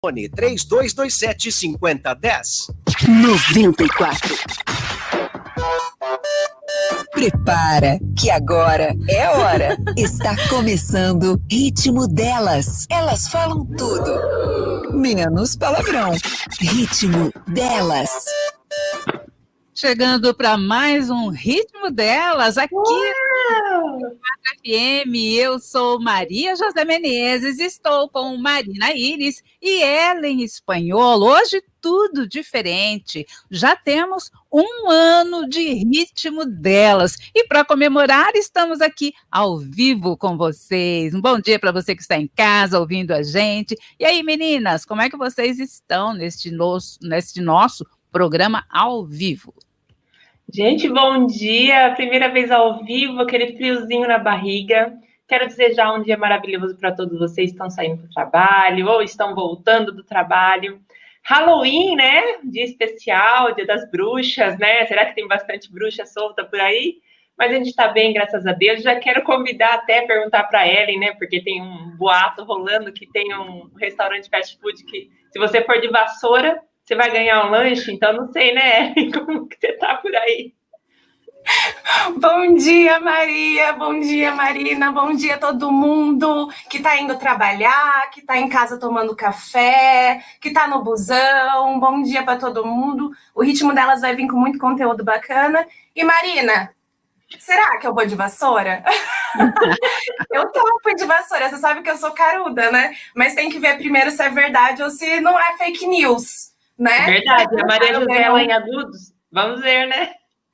Fone 3227 5010. 94. Prepara, que agora é hora. Está começando Ritmo Delas. Elas falam tudo, menos palavrão. Ritmo Delas. Chegando para mais um Ritmo Delas aqui. FM, eu sou Maria José Menezes, estou com Marina Iris e Ellen Espanhol. Hoje tudo diferente. Já temos um ano de ritmo delas. E para comemorar, estamos aqui ao vivo com vocês. Um bom dia para você que está em casa ouvindo a gente. E aí, meninas, como é que vocês estão neste nosso, neste nosso programa ao vivo? Gente, bom dia! Primeira vez ao vivo, aquele friozinho na barriga. Quero desejar um dia maravilhoso para todos vocês que estão saindo do trabalho ou estão voltando do trabalho. Halloween, né? Dia especial, dia das bruxas, né? Será que tem bastante bruxa solta por aí? Mas a gente está bem, graças a Deus. Já quero convidar até perguntar para Ellen, né? Porque tem um boato rolando que tem um restaurante fast food que, se você for de vassoura, você vai ganhar um lanche, então não sei, né, como que você tá por aí. Bom dia, Maria. Bom dia, Marina. Bom dia a todo mundo que está indo trabalhar, que está em casa tomando café, que está no busão. Bom dia para todo mundo. O ritmo delas vai vir com muito conteúdo bacana. E Marina, será que eu vou de vassoura? eu topo de vassoura. Você sabe que eu sou caruda, né? Mas tem que ver primeiro se é verdade ou se não é fake news né? Verdade, a Maria José em agudos. Vamos ver, né?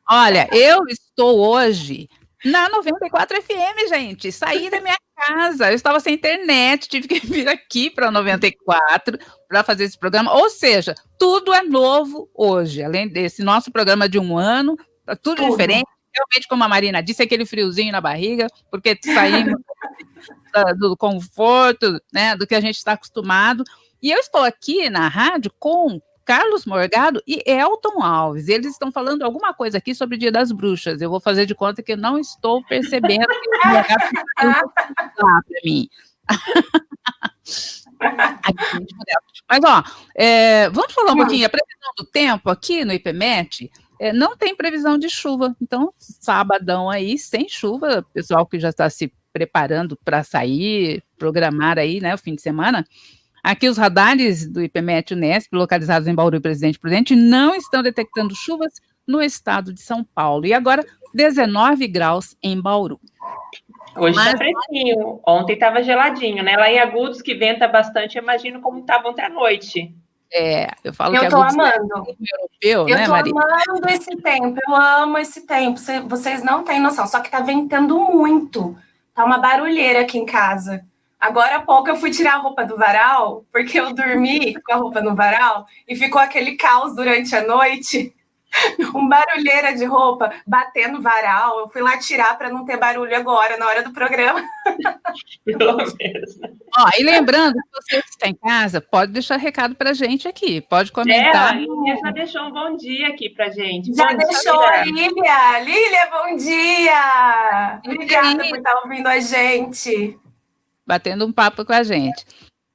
Olha, eu estou hoje na 94 FM, gente. Saí da minha casa, eu estava sem internet, tive que vir aqui para 94 para fazer esse programa. Ou seja, tudo é novo hoje, além desse nosso programa de um ano, tá tudo, tudo. diferente. Realmente, como a Marina disse, aquele friozinho na barriga, porque saímos do conforto, né, do que a gente está acostumado. E eu estou aqui na rádio com Carlos Morgado e Elton Alves. Eles estão falando alguma coisa aqui sobre o Dia das Bruxas. Eu vou fazer de conta que não estou percebendo que o Morgado para mim. Mas, ó, é, vamos falar um pouquinho. A previsão do tempo aqui no IPMET é, não tem previsão de chuva. Então, sabadão aí, sem chuva, pessoal que já está se preparando para sair, programar aí, né, o fim de semana. Aqui os radares do IPMET Unesp, localizados em Bauru e Presidente Prudente, não estão detectando chuvas no estado de São Paulo. E agora, 19 graus em Bauru. Hoje está fresquinho. Ontem estava geladinho, né? Lá em Agudos, que venta bastante, imagino como estava ontem à noite. É, eu falo eu que tô Agudos amando. É europeu, eu né, tô Maria? amando esse tempo, eu amo esse tempo. Vocês não têm noção, só que tá ventando muito. Tá uma barulheira aqui em casa. Agora há pouco eu fui tirar a roupa do varal, porque eu dormi com a roupa no varal e ficou aquele caos durante a noite. Um barulheira de roupa batendo varal. Eu fui lá tirar para não ter barulho agora, na hora do programa. Pelo menos. Ó, e lembrando que você que está em casa, pode deixar recado para a gente aqui, pode comentar. É, a Lília já deixou um bom dia aqui para gente. Já bom deixou, dia, Lília. Lília, bom dia! Obrigada por estar ouvindo a gente batendo um papo com a gente.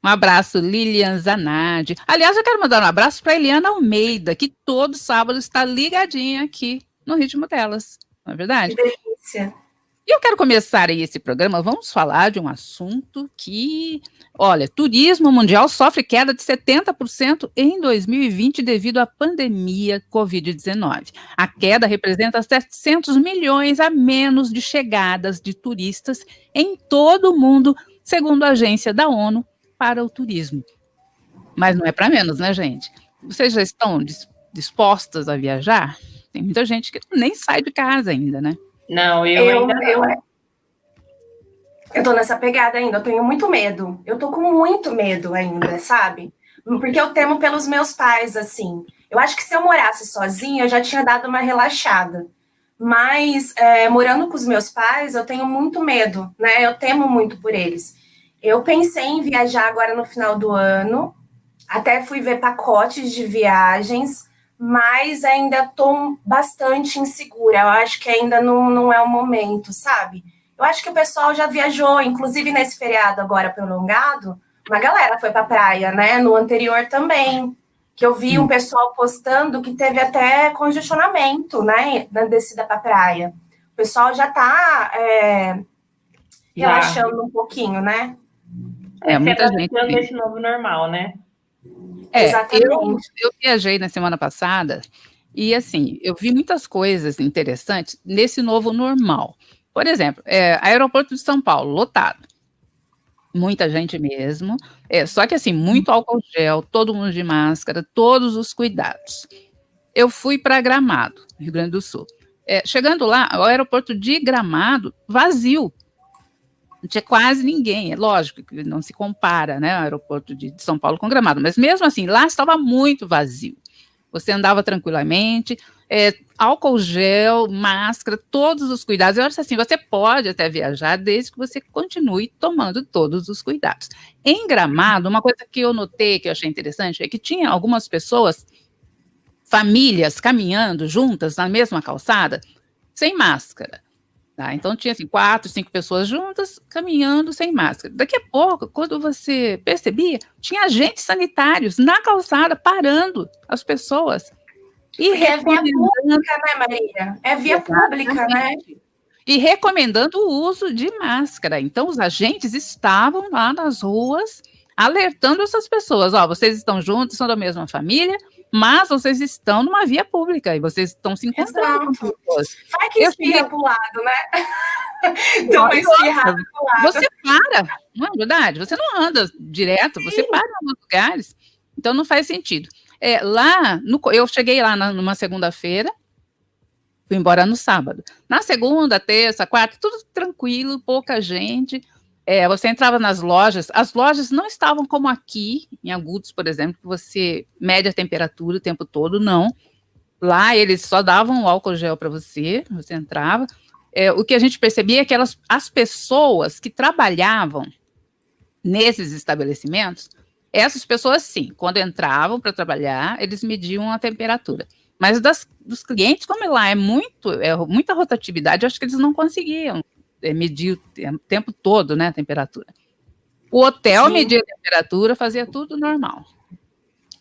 Um abraço, Lilian Zanardi. Aliás, eu quero mandar um abraço para Eliana Almeida, que todo sábado está ligadinha aqui no ritmo delas. Não é verdade? Que delícia. E eu quero começar esse programa. Vamos falar de um assunto que, olha, turismo mundial sofre queda de 70% em 2020 devido à pandemia Covid-19. A queda representa 700 milhões a menos de chegadas de turistas em todo o mundo segundo a agência da ONU para o turismo. Mas não é para menos, né, gente? Vocês já estão dispostas a viajar? Tem muita gente que nem sai de casa ainda, né? Não, eu, eu ainda eu, eu tô nessa pegada ainda, eu tenho muito medo. Eu tô com muito medo ainda, sabe? Porque eu temo pelos meus pais, assim. Eu acho que se eu morasse sozinha, eu já tinha dado uma relaxada. Mas é, morando com os meus pais, eu tenho muito medo, né? Eu temo muito por eles. Eu pensei em viajar agora no final do ano, até fui ver pacotes de viagens, mas ainda estou bastante insegura. Eu acho que ainda não, não é o momento, sabe? Eu acho que o pessoal já viajou, inclusive nesse feriado agora prolongado, uma galera foi pra praia, né? No anterior também. Que eu vi um pessoal postando que teve até congestionamento, né? Na descida pra praia. O pessoal já tá é, relaxando um pouquinho, né? É, Se muita gente. adaptando a esse novo normal, né? É, eu, Exatamente. eu viajei na semana passada e, assim, eu vi muitas coisas interessantes nesse novo normal. Por exemplo, é, aeroporto de São Paulo, lotado. Muita gente mesmo. É, só que, assim, muito álcool gel, todo mundo de máscara, todos os cuidados. Eu fui para Gramado, Rio Grande do Sul. É, chegando lá, o aeroporto de Gramado, vazio. Não tinha quase ninguém. É lógico que não se compara, né, o aeroporto de, São Paulo com Gramado, mas mesmo assim, lá estava muito vazio. Você andava tranquilamente, é, álcool gel, máscara, todos os cuidados. Eu acho assim, você pode até viajar desde que você continue tomando todos os cuidados. Em Gramado, uma coisa que eu notei, que eu achei interessante, é que tinha algumas pessoas, famílias, caminhando juntas na mesma calçada, sem máscara. Tá? Então tinha assim, quatro, cinco pessoas juntas caminhando sem máscara. Daqui a pouco, quando você percebia, tinha agentes sanitários na calçada parando as pessoas e Porque é via recomendando, pública, né, Maria? É via pública, né? e recomendando o uso de máscara. Então os agentes estavam lá nas ruas alertando essas pessoas, ó, vocês estão juntos, são da mesma família, mas vocês estão numa via pública e vocês estão se encontrando com pessoas. Vai que espirra cheguei- pro lado, né? Uma espirrada pro lado. Você para, não é verdade? Você não anda direto, você para em alguns lugares. Então não faz sentido. É, lá, no eu cheguei lá na- numa segunda-feira, fui embora no sábado. Na segunda, terça, quarta, tudo tranquilo, pouca gente. É, você entrava nas lojas, as lojas não estavam como aqui, em Agudos, por exemplo, que você mede a temperatura o tempo todo, não. Lá eles só davam o álcool gel para você, você entrava. É, o que a gente percebia é que elas, as pessoas que trabalhavam nesses estabelecimentos, essas pessoas, sim, quando entravam para trabalhar, eles mediam a temperatura. Mas das, dos clientes, como lá é muito, é muita rotatividade, acho que eles não conseguiam medir o te- o tempo todo, né, a temperatura. O hotel Sim. media a temperatura, fazia tudo normal. E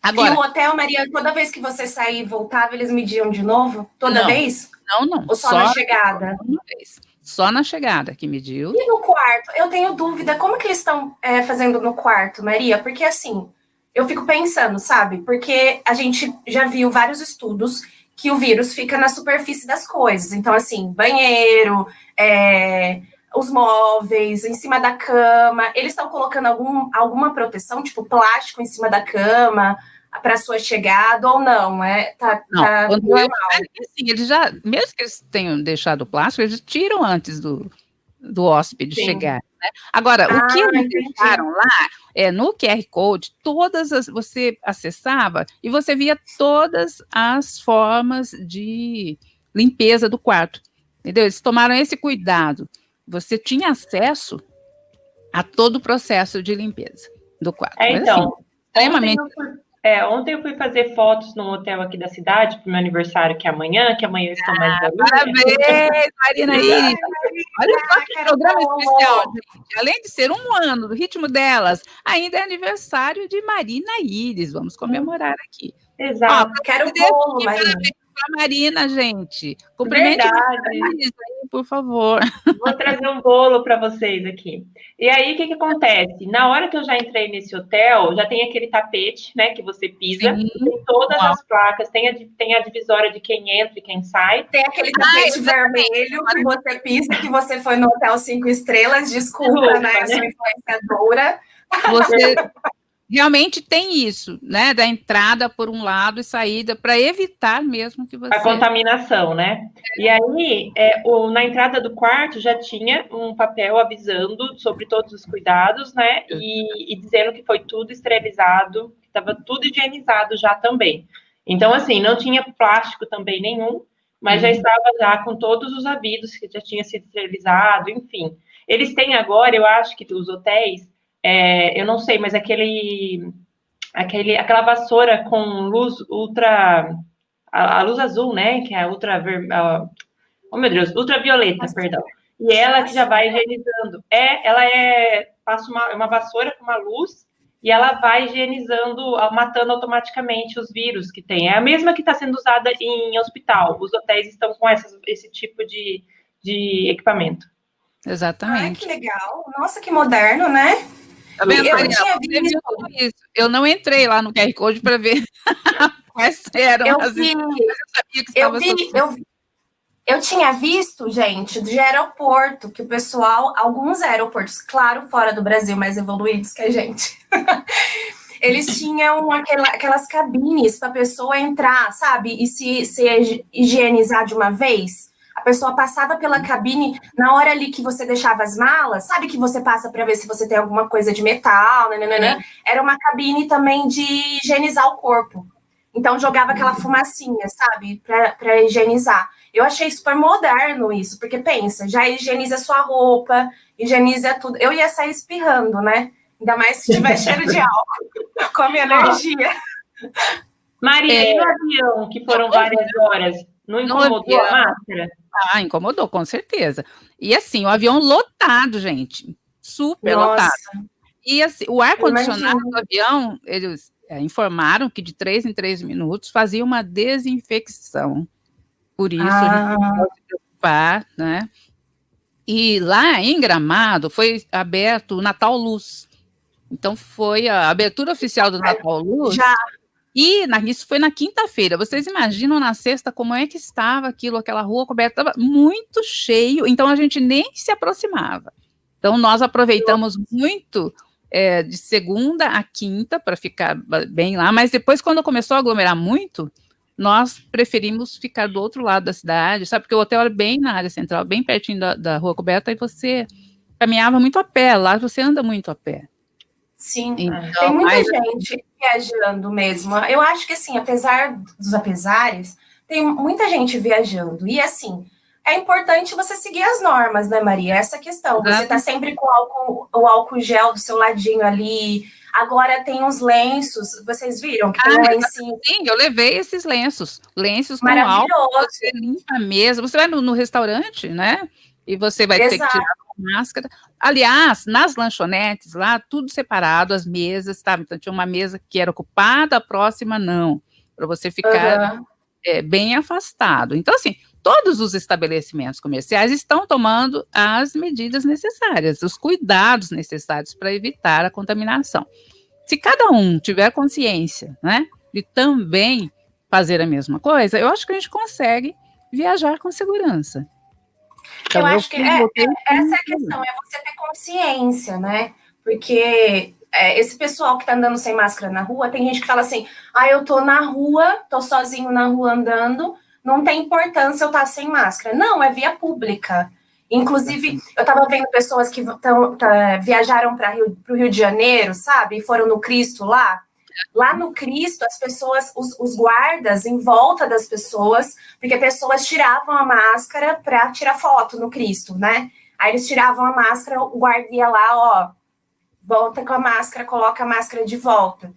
Agora, o hotel, Maria, toda vez que você saía e voltava, eles mediam de novo? Toda Não. vez? não, não. Ou só, na chegada? uma vez. Só na chegada que mediu. E no quarto? Eu tenho dúvida, como que eles estão é, fazendo no quarto, Maria? Porque assim, eu fico pensando, sabe? Porque a gente já viu vários estudos que o vírus fica na superfície das coisas. Então, assim, banheiro, é, os móveis, em cima da cama. Eles estão colocando algum, alguma proteção, tipo plástico em cima da cama, para sua chegada ou não? É, tá, Não, tá eu- normal. Porque, assim, eles já, mesmo que eles tenham deixado o plástico, eles tiram antes do, do hóspede Sim. chegar. Né? Agora, o que Ah, eles deixaram lá é no QR Code, todas as você acessava e você via todas as formas de limpeza do quarto. Entendeu? Eles tomaram esse cuidado. Você tinha acesso a todo o processo de limpeza do quarto. É, então, assim, extremamente Ontem eu, fui, é, ontem eu fui fazer fotos num hotel aqui da cidade para meu aniversário, que é amanhã, que amanhã eu estou mais Ah. Parabéns, Marina Iris. Olha só que quero programa especial, gente. Além de ser um ano do ritmo delas, ainda é aniversário de Marina Iris. Vamos comemorar aqui. Exato. Quero Deus, bolo, que Maria. parabéns pra Marina, gente. Cumprimente a aí, por favor. Vou trazer um bolo para vocês aqui. E aí, o que, que acontece? Na hora que eu já entrei nesse hotel, já tem aquele tapete, né, que você pisa. Sim. Tem todas Uau. as placas, tem a, tem a divisória de quem entra e quem sai. Tem aquele Ah, tapete vermelho que você pisa, que você foi no hotel cinco estrelas. Desculpa, Desculpa, né? Eu sou né? influenciadora. Você realmente tem isso, né? Da entrada por um lado e saída, para evitar mesmo que você. A contaminação, né? E aí, é, o- na entrada do quarto já tinha um papel avisando sobre todos os cuidados, né? E, e dizendo que foi tudo esterilizado, que estava tudo higienizado já também. Então, assim, não tinha plástico também nenhum, mas já Uhum. estava já com todos os avisos que já tinha sido esterilizado, enfim. Eles têm agora, eu acho que os hotéis, é, eu não sei, mas aquele, aquele, aquela vassoura com luz ultra a, a luz azul, né? Que é a ultra ver, a- oh meu Deus, ultravioleta, perdão. E ela que já vai higienizando. É, ela é passa uma, uma vassoura com uma luz e ela vai higienizando, matando automaticamente os vírus que tem. É a mesma que está sendo usada em hospital. Os hotéis estão com essas, esse tipo de, de equipamento. Exatamente. Ai, que legal. Nossa, que moderno, né? Tá vendo, eu, tinha visto... eu não entrei lá no QR Code para ver quais eram eu as vi, eu vi, eu, eu tinha visto, gente, de aeroporto, que o pessoal, alguns aeroportos, claro, fora do Brasil, mais evoluídos que a gente, eles tinham aquela, aquelas cabines para a pessoa entrar, sabe, e se, se higienizar de uma vez. A pessoa passava pela cabine na hora ali que você deixava as malas, sabe que você passa para ver se você tem alguma coisa de metal, né? Era uma cabine também de higienizar o corpo. Então jogava aquela fumacinha, sabe, para higienizar. Eu achei super moderno isso, porque pensa, já higieniza sua roupa, higieniza tudo. Eu ia sair espirrando, né? Ainda mais se tiver cheiro de álcool, com a minha energia. Maria, é... e no avião, que foram várias horas, não incomodou a máscara? Ah, incomodou, com certeza. E assim, o avião lotado, gente. Super Nossa. lotado. E assim, o ar-condicionado do avião, eles é, informaram que de três em três minutos fazia uma desinfecção. Por isso, ah. a gente não pode se preocupar, né? E lá em Gramado foi aberto o Natal Luz. Então foi a abertura oficial do Natal Luz. Já. E na, isso foi na quinta-feira. Vocês imaginam na sexta como é que estava aquilo, aquela rua coberta, estava muito cheio, então a gente nem se aproximava. Então nós aproveitamos muito é, de segunda a quinta para ficar bem lá, mas depois, quando começou a aglomerar muito, nós preferimos ficar do outro lado da cidade, sabe? Porque o hotel era bem na área central, bem pertinho da, da rua coberta, e você caminhava muito a pé, lá você anda muito a pé. Sim, então, tem muita mas... gente viajando mesmo. Eu acho que, assim, apesar dos apesares, tem muita gente viajando. E, assim, é importante você seguir as normas, né, Maria? Essa questão. Você tá sempre com o álcool, o álcool gel do seu ladinho ali. Agora tem uns lenços, vocês viram que tem ah, um lencinho. Sim, eu levei esses lenços. Lenços com álcool, você limpa mesa. Você vai no, no restaurante, né? E você vai Exato. ter que tirar máscara. Aliás, nas lanchonetes lá, tudo separado, as mesas, tá? Então tinha uma mesa que era ocupada, a próxima não, para você ficar uhum. é, bem afastado. Então, assim, todos os estabelecimentos comerciais estão tomando as medidas necessárias, os cuidados necessários para evitar a contaminação. Se cada um tiver consciência, né, de também fazer a mesma coisa, eu acho que a gente consegue viajar com segurança. Então, eu acho que é, é, essa é a questão, é você ter consciência, né? Porque é, esse pessoal que tá andando sem máscara na rua, tem gente que fala assim: ah, eu tô na rua, tô sozinho na rua andando, não tem importância eu estar tá sem máscara. Não, é via pública. Inclusive, eu estava vendo pessoas que tão, tá, viajaram para o Rio de Janeiro, sabe? E foram no Cristo lá. Lá no Cristo, as pessoas, os, os guardas em volta das pessoas, porque pessoas tiravam a máscara para tirar foto no Cristo, né? Aí eles tiravam a máscara, o guarda ia lá, ó, volta com a máscara, coloca a máscara de volta.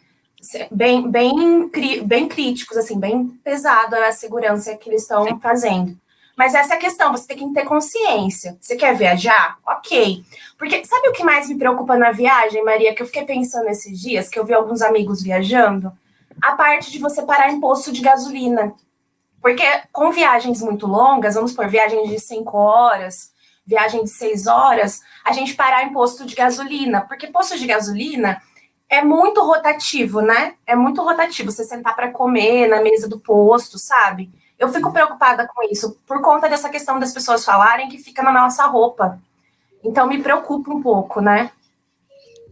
Bem, bem, bem críticos, assim, bem pesado a segurança que eles estão fazendo. Mas essa é a questão, você tem que ter consciência. Você quer viajar? Ok. Porque sabe o que mais me preocupa na viagem, Maria? Que eu fiquei pensando esses dias, que eu vi alguns amigos viajando, a parte de você parar em posto de gasolina. Porque com viagens muito longas, vamos por viagens de cinco horas, viagem de seis horas, a gente parar em posto de gasolina. Porque posto de gasolina é muito rotativo, né? É muito rotativo. Você sentar para comer na mesa do posto, sabe? Eu fico preocupada com isso, por conta dessa questão das pessoas falarem que fica na nossa roupa. Então, me preocupa um pouco, né?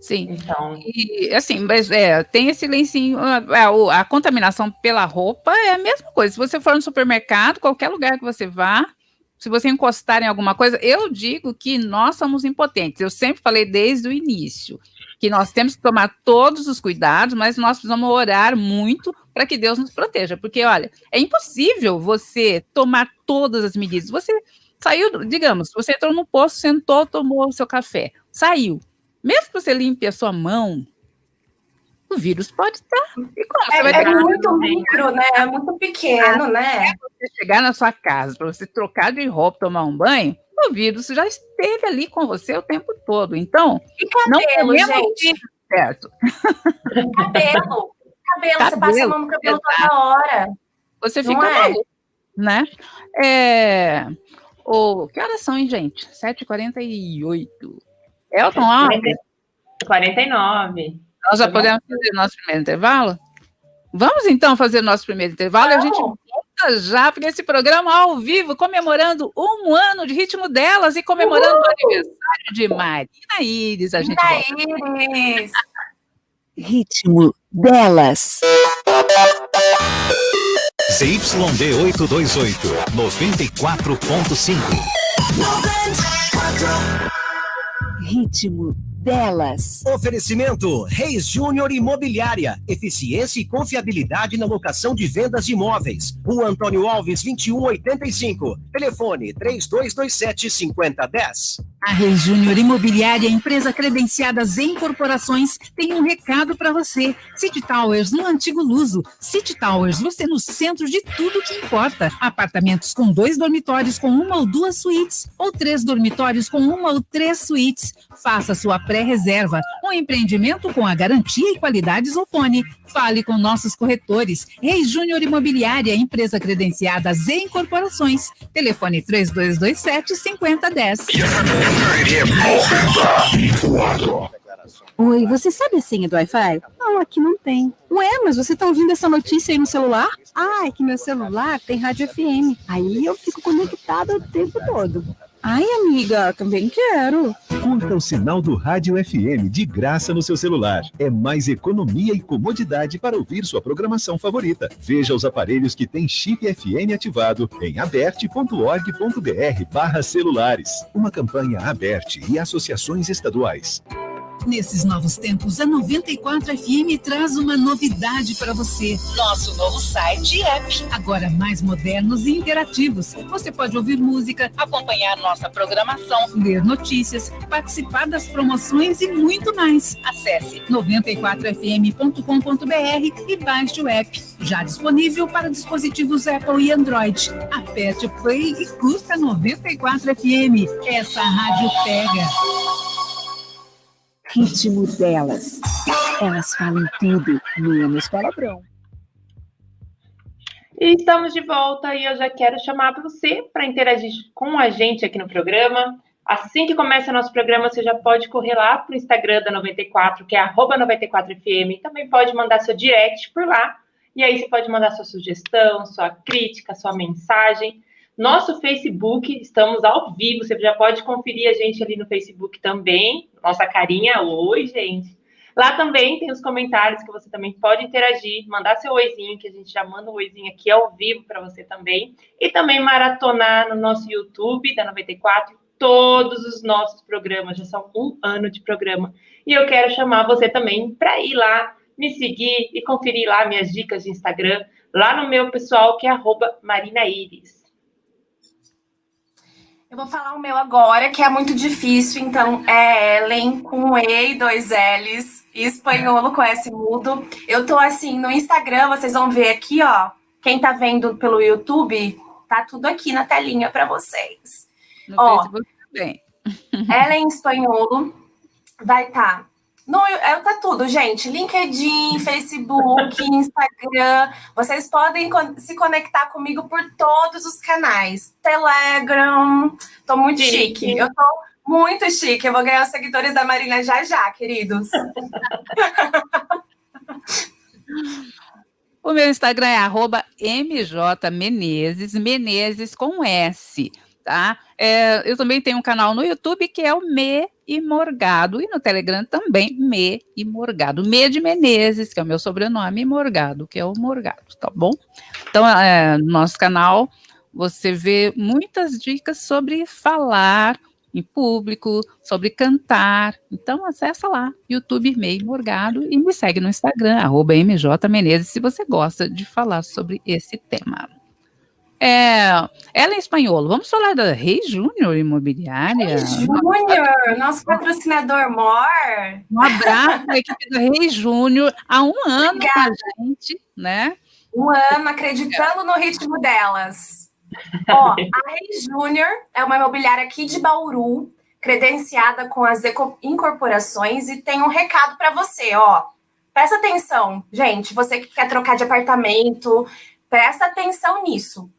Sim. Então... E, assim, mas é, tem esse lencinho, a, a, a, contaminação pela roupa é a mesma coisa. Se você for no supermercado, qualquer lugar que você vá, se você encostar em alguma coisa, eu digo que nós somos impotentes. Eu sempre falei desde o início que nós temos que tomar todos os cuidados, mas nós precisamos orar muito para que Deus nos proteja, porque olha, é impossível você tomar todas as medidas. Você saiu, digamos, você entrou no posto, sentou, tomou o seu café, saiu. Mesmo que você limpe a sua mão, o vírus pode estar. E como é, é muito micro, né? É muito pequeno, né? É você chegar na sua casa, para você trocar de roupa, tomar um banho, o vírus já esteve ali com você o tempo todo. Então, e cabelo, não gente? certo. Cabelo. Cabelo, você passa a Cabelo, mão no cabelo exato. toda hora. Você Não fica é? maluco, né? É... O... Que horas são, hein, gente? 7h48. Elton Alves, 49. nós já Tá podemos fazer nosso primeiro intervalo? Vamos, então, fazer nosso primeiro intervalo e a gente já para esse programa ao vivo, comemorando um ano de ritmo delas e comemorando o aniversário de Marina Iris. A gente volta. Iris. Ritmo delas. ZYD 828, 94.5. Ritmo delas. Oferecimento Reis Júnior Imobiliária. Eficiência e confiabilidade na locação de vendas de imóveis. Rua Antônio Alves, 2185. Telefone 3227 5010. A Reis Júnior Imobiliária, empresa credenciada em corporações, tem um recado para você. City Towers no antigo Luso. City Towers, você no centro de tudo que importa. Apartamentos com dois dormitórios com uma ou duas suítes, ou três dormitórios com uma ou três suítes. Faça sua pré-reserva. Um empreendimento com a garantia e qualidade Zopone. Fale com nossos corretores. Reis Júnior Imobiliária, empresa credenciada em corporações. Telefone 3227 5010. Oi, você sabe a senha do Wi-Fi? Não, aqui não tem. Ué, mas você tá ouvindo essa notícia aí no celular? Ah, é que meu celular tem rádio FM. Aí eu fico conectada o tempo todo. Ai, amiga, também quero. Curta o sinal do Rádio FM de graça no seu celular. É mais economia e comodidade para ouvir sua programação favorita. Veja os aparelhos que têm chip FM ativado em aberte.org.br barra celulares. Uma campanha aberte e associações estaduais. Nesses novos tempos, a 94 FM traz uma novidade para você. Nosso novo site e app. Agora mais modernos e interativos. Você pode ouvir música, acompanhar nossa programação, ler notícias, participar das promoções e muito mais. Acesse 94fm.com.br e baixe o app. Já disponível para dispositivos Apple e Android. Aperte o play e curta 94 FM. Essa rádio pega. Ritmo delas. Elas falam tudo, menos palavrão. E estamos de volta e eu já quero chamar você para interagir com a gente aqui no programa. Assim que começa nosso programa, você já pode correr lá para o Instagram da 94, que é arroba 94FM. Também pode mandar seu direct por lá. E aí você pode mandar sua sugestão, sua crítica, sua mensagem. Nosso Facebook, estamos ao vivo. Você já pode conferir a gente ali no Facebook também. Nossa carinha oi, gente. Lá também tem os comentários que você também pode interagir, mandar seu oizinho, que a gente já manda um oizinho aqui ao vivo para você também. E também maratonar no nosso YouTube da 94 todos os nossos programas. Já são um ano de programa. E eu quero chamar você também para ir lá, me seguir e conferir lá minhas dicas de Instagram, lá no meu pessoal, que é arroba Marina Iris. Eu vou falar o meu agora, que é muito difícil, então é Ellen com E e dois L's, e espanholo com S mudo. Eu tô assim no Instagram, vocês vão ver aqui, ó. Quem tá vendo pelo YouTube, tá tudo aqui na telinha para vocês. No Ó. Facebook também. Ellen espanholo vai estar. Tá. No, é, tá tudo, gente. LinkedIn, Facebook, Instagram. Vocês podem se conectar comigo por todos os canais. Telegram. Tô muito Chique. chique. Eu tô muito chique. Eu vou ganhar os seguidores da Marina já já, queridos. O meu Instagram é arroba mjmenezes, Menezes com S, tá? É, eu também tenho um canal no YouTube que é o Me e Morgado, e no Telegram também Me e Morgado. Me de Menezes, que é o meu sobrenome, e Morgado, que é o Morgado, tá bom? Então, é, no nosso canal, você vê muitas dicas sobre falar em público, sobre cantar. Então, acessa lá, YouTube Mei Morgado, e me segue no Instagram, arroba MJMenezes, se você gosta de falar sobre esse tema. É, ela é espanhola. Vamos falar da Rei Júnior Imobiliária. Júnior, nosso patrocinador Mor. Um abraço à equipe da Rei Júnior há um ano com a gente, né? Um ano acreditando no ritmo delas. Ó, a Rei Júnior é uma imobiliária aqui de Bauru. credenciada com as incorporações e tem um recado para você, ó. Presta atenção, gente, você que quer trocar de apartamento, presta atenção nisso.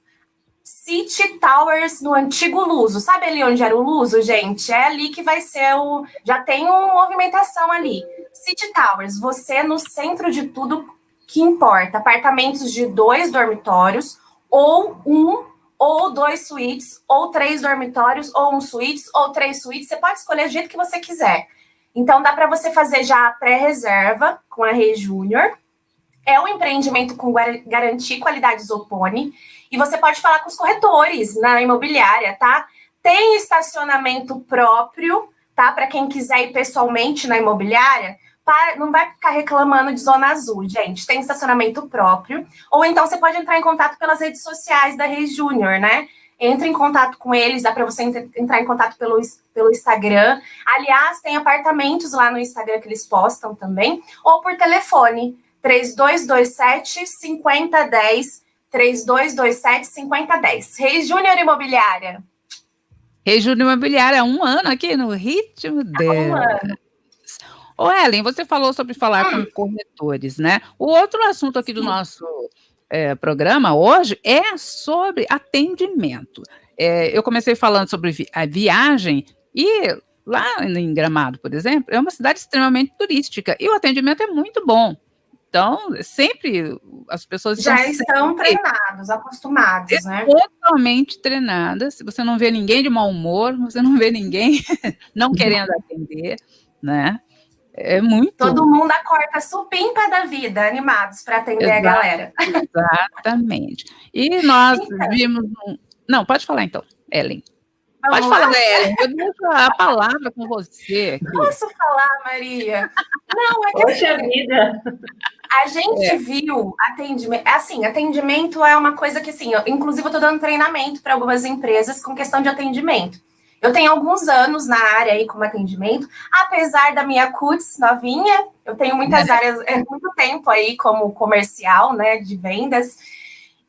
City Towers no antigo Luso. Sabe ali onde era o Luso, gente? É ali que vai ser o. Já tem uma movimentação ali. City Towers, você no centro de tudo que importa. Apartamentos de dois dormitórios, ou um, ou dois suítes, ou três dormitórios, ou um suítes, ou três suítes. Você pode escolher do jeito que você quiser. Então, dá para você fazer já a pré-reserva com a Rei Júnior. É um empreendimento com garantia e qualidade Zopone. E você pode falar com os corretores na imobiliária, tá? Tem estacionamento próprio, tá? Para quem quiser ir pessoalmente na imobiliária, para, não vai ficar reclamando de zona azul, gente. Tem estacionamento próprio. Ou então você pode entrar em contato pelas redes sociais da Reis Júnior, né? Entre em contato com eles, dá para você entrar em contato pelo, pelo Instagram. Aliás, tem apartamentos lá no Instagram que eles postam também, ou por telefone, 3227 5010, 3227 5010. Reis Júnior Imobiliária. Reis Júnior Imobiliária, um ano aqui no ritmo dela. Um ano. Ô, Ellen, você falou sobre falar com corretores, né? O outro assunto aqui do nosso é, programa hoje é sobre atendimento. É, eu comecei falando sobre vi a viagem e lá em Gramado, por exemplo, é uma cidade extremamente turística e o atendimento é muito bom. Então, sempre as pessoas já estão treinados, acostumados, é né? Totalmente treinadas. Você não vê ninguém de mau humor, você não vê ninguém não querendo atender, né? É muito. Todo mundo acorda supimpa da vida, animados para atender Exato, a galera. Exatamente. E nós então, vimos. Um... Não, pode falar então, Ellen. Pode falar. Ellen. Eu deixo a palavra com você. Aqui. Posso falar, Maria? Não, é que Poxa assim, vida. A gente é. viu atendimento. Assim, atendimento é uma coisa que, assim, eu, inclusive, eu estou dando treinamento para algumas empresas com questão de atendimento. Eu tenho alguns anos na área aí como atendimento, apesar da minha CUTS novinha, eu tenho muitas é. áreas, é muito tempo aí como comercial, né, de vendas,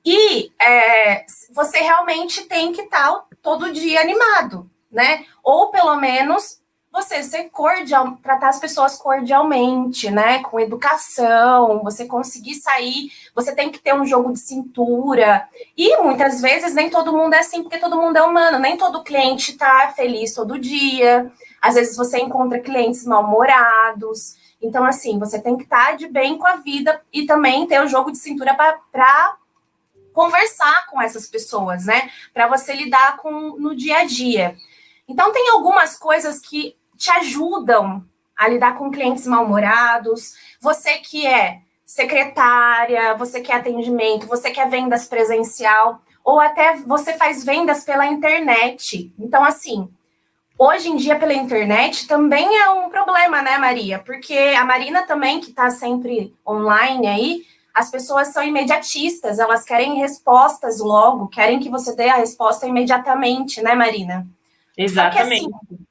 e é, você realmente tem que estar tá todo dia animado, né, ou pelo menos você ser cordial, tratar as pessoas cordialmente, né? Com educação, você conseguir sair, você tem que ter um jogo de cintura. E muitas vezes nem todo mundo é assim, porque todo mundo é humano, nem todo cliente tá feliz todo dia. Às vezes você encontra clientes mal-humorados. Então, assim, você tem que estar tá de bem com a vida e também ter o jogo de cintura para conversar com essas pessoas, né? Para você lidar com no dia a dia. Então, tem algumas coisas que te ajudam a lidar com clientes mal-humorados. Você que é secretária, você que é atendimento, você que é vendas presencial, ou até você faz vendas pela internet. Então, assim, hoje em dia pela internet também é um problema, né, Maria? Porque a Marina também, que está sempre online aí, as pessoas são imediatistas, elas querem respostas logo, querem que você dê a resposta imediatamente, né, Marina? Exatamente. Só que, assim,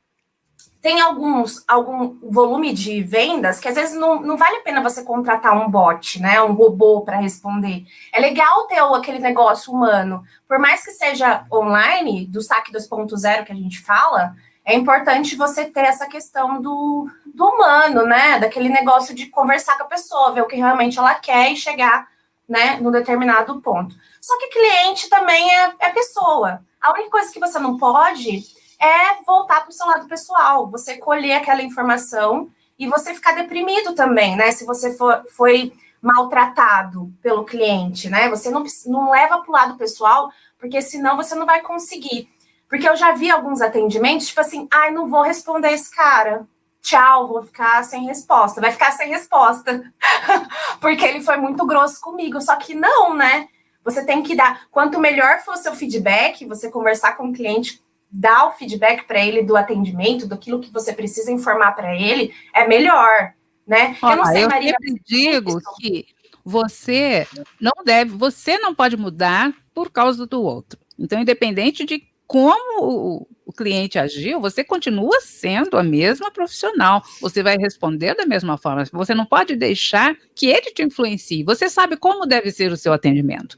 tem alguns algum volume de vendas que às vezes não, não vale a pena você contratar um bot, né, um robô para responder. É legal ter aquele negócio humano, por mais que seja online, do saque 2.0 que a gente fala, é importante você ter essa questão do, do humano, né, daquele negócio de conversar com a pessoa, ver o que realmente ela quer e chegar, né, no determinado ponto. Só que cliente também é, é pessoa. A única coisa que você não pode é voltar para o seu lado pessoal, você colher aquela informação e você ficar deprimido também, né? Se você for, foi maltratado pelo cliente, né? Você não, não leva para o lado pessoal, porque senão você não vai conseguir. Porque eu já vi alguns atendimentos, tipo assim, ai, não vou responder esse cara. Tchau, vou ficar sem resposta. Vai ficar sem resposta. porque ele foi muito grosso comigo. Só que não, né? Você tem que dar. Quanto melhor for o seu feedback, você conversar com o cliente dar o feedback para ele do atendimento, daquilo que você precisa informar para ele, é melhor, né? eu não sei, eu Maria. Eu digo que você não deve, você não pode mudar por causa do outro. Então, independente de como o, cliente agiu, você continua sendo a mesma profissional. Você vai responder da mesma forma. Você não pode deixar que ele te influencie. Você sabe como deve ser o seu atendimento.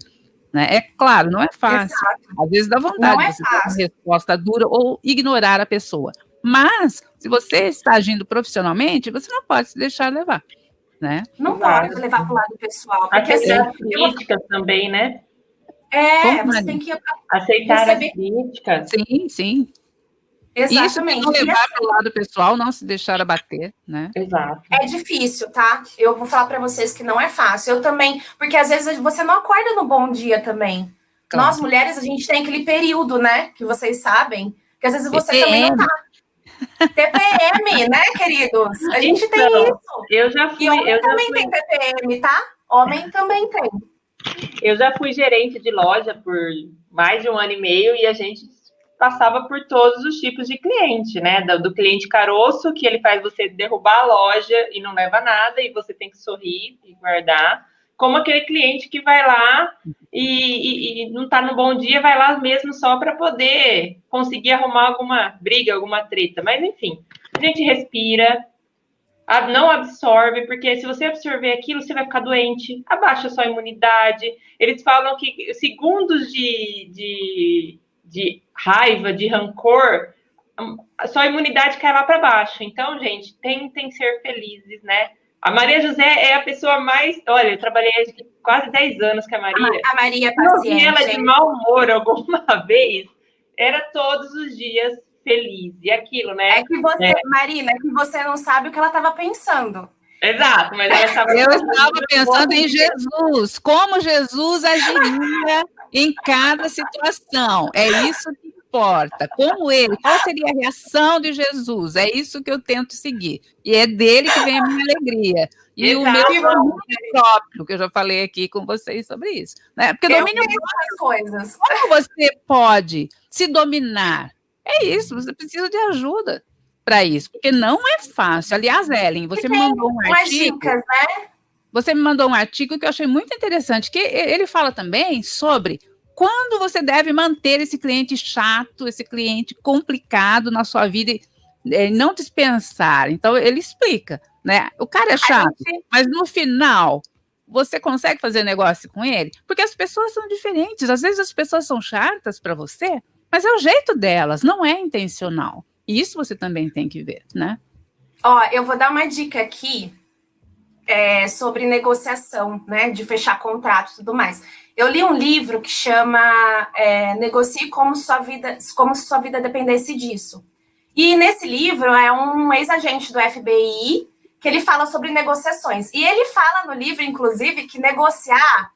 Né? É claro, não é fácil. Exato. Às vezes dá vontade é de você ter uma resposta dura ou ignorar a pessoa. Mas, se você está agindo profissionalmente, você não pode se deixar levar. Né? Não pode levar para o lado pessoal. Porque assim, as críticas eu... também, né? É, Como você tem que aceitar receber... as críticas. Sim, sim. Exatamente. Isso não levar para o lado pessoal, não se deixar abater, né? Exato. É difícil, tá? Eu vou falar para vocês que não é fácil. Eu também, porque às vezes você não acorda no bom dia também. Claro. Nós mulheres, a gente tem aquele período, né? Que vocês sabem, que às vezes você TPM. também não tá. TPM, né, queridos? A gente então, tem isso. Eu já fui. E homem eu também fui. tem TPM, tá? Homem também tem. Eu já fui gerente de loja por mais de um ano e meio e a gente passava por todos os tipos de cliente, né? Do, do, cliente caroço, que ele faz você derrubar a loja e não leva nada, e você tem que sorrir e guardar, como aquele cliente que vai lá e, e, e não está no bom dia, vai lá mesmo só para poder conseguir arrumar alguma briga, alguma treta. Mas enfim, a gente respira, não absorve, porque se você absorver aquilo, você vai ficar doente, abaixa a sua imunidade. Eles falam que segundos de, de, de raiva, de rancor, a sua imunidade cai lá para baixo. Então, gente, tentem ser felizes, né? A Maria José é a pessoa mais. Olha, eu trabalhei quase 10 anos com a Maria. A Maria é paciente. ela de mau humor alguma vez, era todos os dias feliz. E aquilo, né? É que você, é. Marina, é que você não sabe o que ela estava pensando. Exato, mas ela estava. Eu estava pensando em Jesus, como Jesus agiria em cada situação. É isso que importa. Como ele, qual seria a reação de Jesus? É isso que eu tento seguir. E é dele que vem a minha alegria. E Exato. o meu domínio próprio, que eu já falei aqui com vocês sobre isso. Né? Porque eu domínio próprio, coisas. Como você pode se dominar? É isso, você precisa de ajuda para isso, porque não é fácil. Aliás, Ellen, você me mandou um artigo. Dicas, né? Você me mandou um artigo que eu achei muito interessante, que ele fala também sobre quando você deve manter esse cliente chato, esse cliente complicado na sua vida e é, não dispensar. Então, ele explica, né? O cara é chato, mas no final você consegue fazer negócio com ele? Porque as pessoas são diferentes. Às vezes as pessoas são chatas para você, mas é o jeito delas, não é intencional. Isso você também tem que ver, né? Ó, eu vou dar uma dica aqui é, sobre negociação, né? De fechar contrato e tudo mais. Eu li um livro que chama é, Negocie como sua vida, como se sua vida dependesse disso. E nesse livro é um ex-agente do FBI que ele fala sobre negociações. E ele fala no livro, inclusive, que negociar,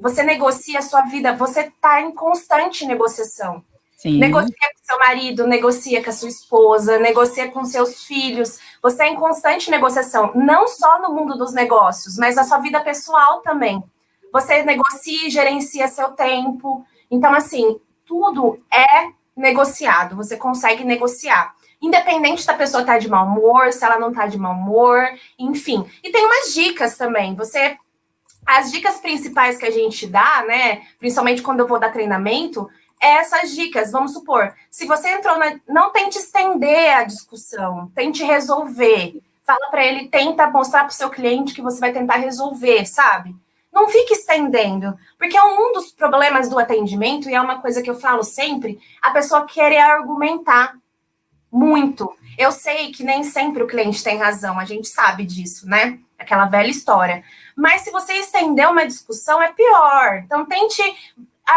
você negocia a sua vida, você está em constante negociação. Sim. Negocia com seu marido, negocia com a sua esposa, negocia com seus filhos. Você é em constante negociação, não só no mundo dos negócios, mas na sua vida pessoal também. Você negocia e gerencia seu tempo. Então, assim, tudo é negociado, você consegue negociar. Independente da pessoa estar tá de mau humor, se ela não está de mau humor, enfim. E tem umas dicas também. Você. As dicas principais que a gente dá, né? Principalmente quando eu vou dar treinamento, essas dicas. Vamos supor, se você entrou na. Não tente estender a discussão, tente resolver. Fala para ele, tenta mostrar para o seu cliente que você vai tentar resolver, sabe? não fique estendendo, porque é um dos problemas do atendimento, e é uma coisa que eu falo sempre, a pessoa querer argumentar muito. Eu sei que nem sempre o cliente tem razão, a gente sabe disso, né? Aquela velha história. Mas se você estender uma discussão, é pior. Então, tente.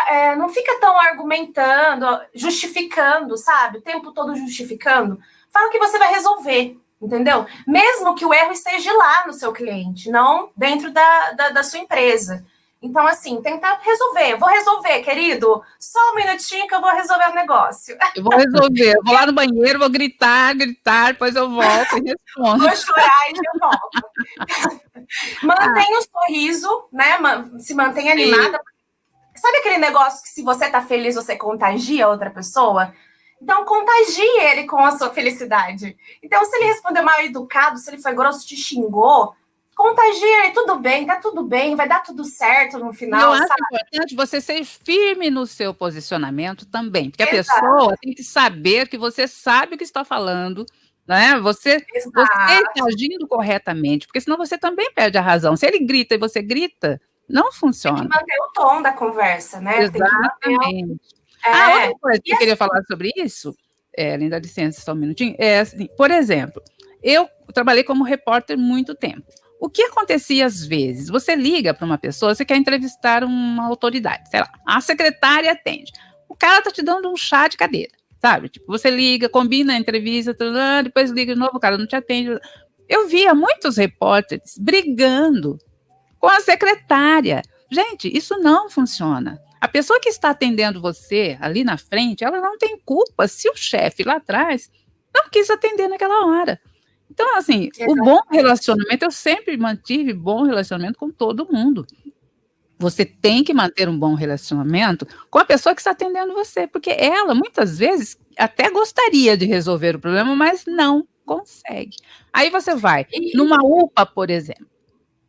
É, não fica tão argumentando, justificando, sabe? O tempo todo justificando. Fala que você vai resolver entendeu? Mesmo que o erro esteja lá no seu cliente, não dentro da, da, da sua empresa. Então, assim, tentar resolver. Vou resolver, querido. Só um minutinho que eu vou resolver o negócio. Eu vou resolver. Eu vou lá no banheiro, vou gritar, gritar, depois eu volto e respondo. Vou chorar e eu volto. Mantenha o sorriso, né? Se mantenha animada. Sabe aquele negócio que se você tá feliz, você contagia outra pessoa? Então, contagie ele com a sua felicidade. Então, se ele respondeu mal educado, se ele foi grosso, te xingou, contagia ele, tudo bem, tá tudo bem, vai dar tudo certo no final. Eu acho importante você ser firme no seu posicionamento também, porque Exato. a pessoa tem que saber que você sabe o que está falando, né? Você, você está agindo corretamente, porque senão você também perde a razão. Se ele grita e você grita, não funciona. Tem que manter o tom da conversa, né? Exatamente. É, ah, outra coisa que eu queria assim falar sobre isso, É, Linda, licença, só um minutinho. É assim, por exemplo, eu trabalhei como repórter muito tempo. O que acontecia às vezes? Você liga para uma pessoa, você quer entrevistar uma autoridade, sei lá, a secretária atende. O cara tá te dando um chá de cadeira, sabe? Tipo, você liga, combina a entrevista, depois liga de novo, o cara não te atende. Eu via muitos repórteres brigando com a secretária. Gente, isso não funciona. A pessoa que está atendendo você ali na frente, ela não tem culpa se o chefe lá atrás não quis atender naquela hora. Então, assim, o bom relacionamento, eu sempre mantive bom relacionamento com todo mundo. Você tem que manter um bom relacionamento com a pessoa que está atendendo você, porque ela, muitas vezes, até gostaria de resolver o problema, mas não consegue. Aí você vai, numa UPA, por exemplo,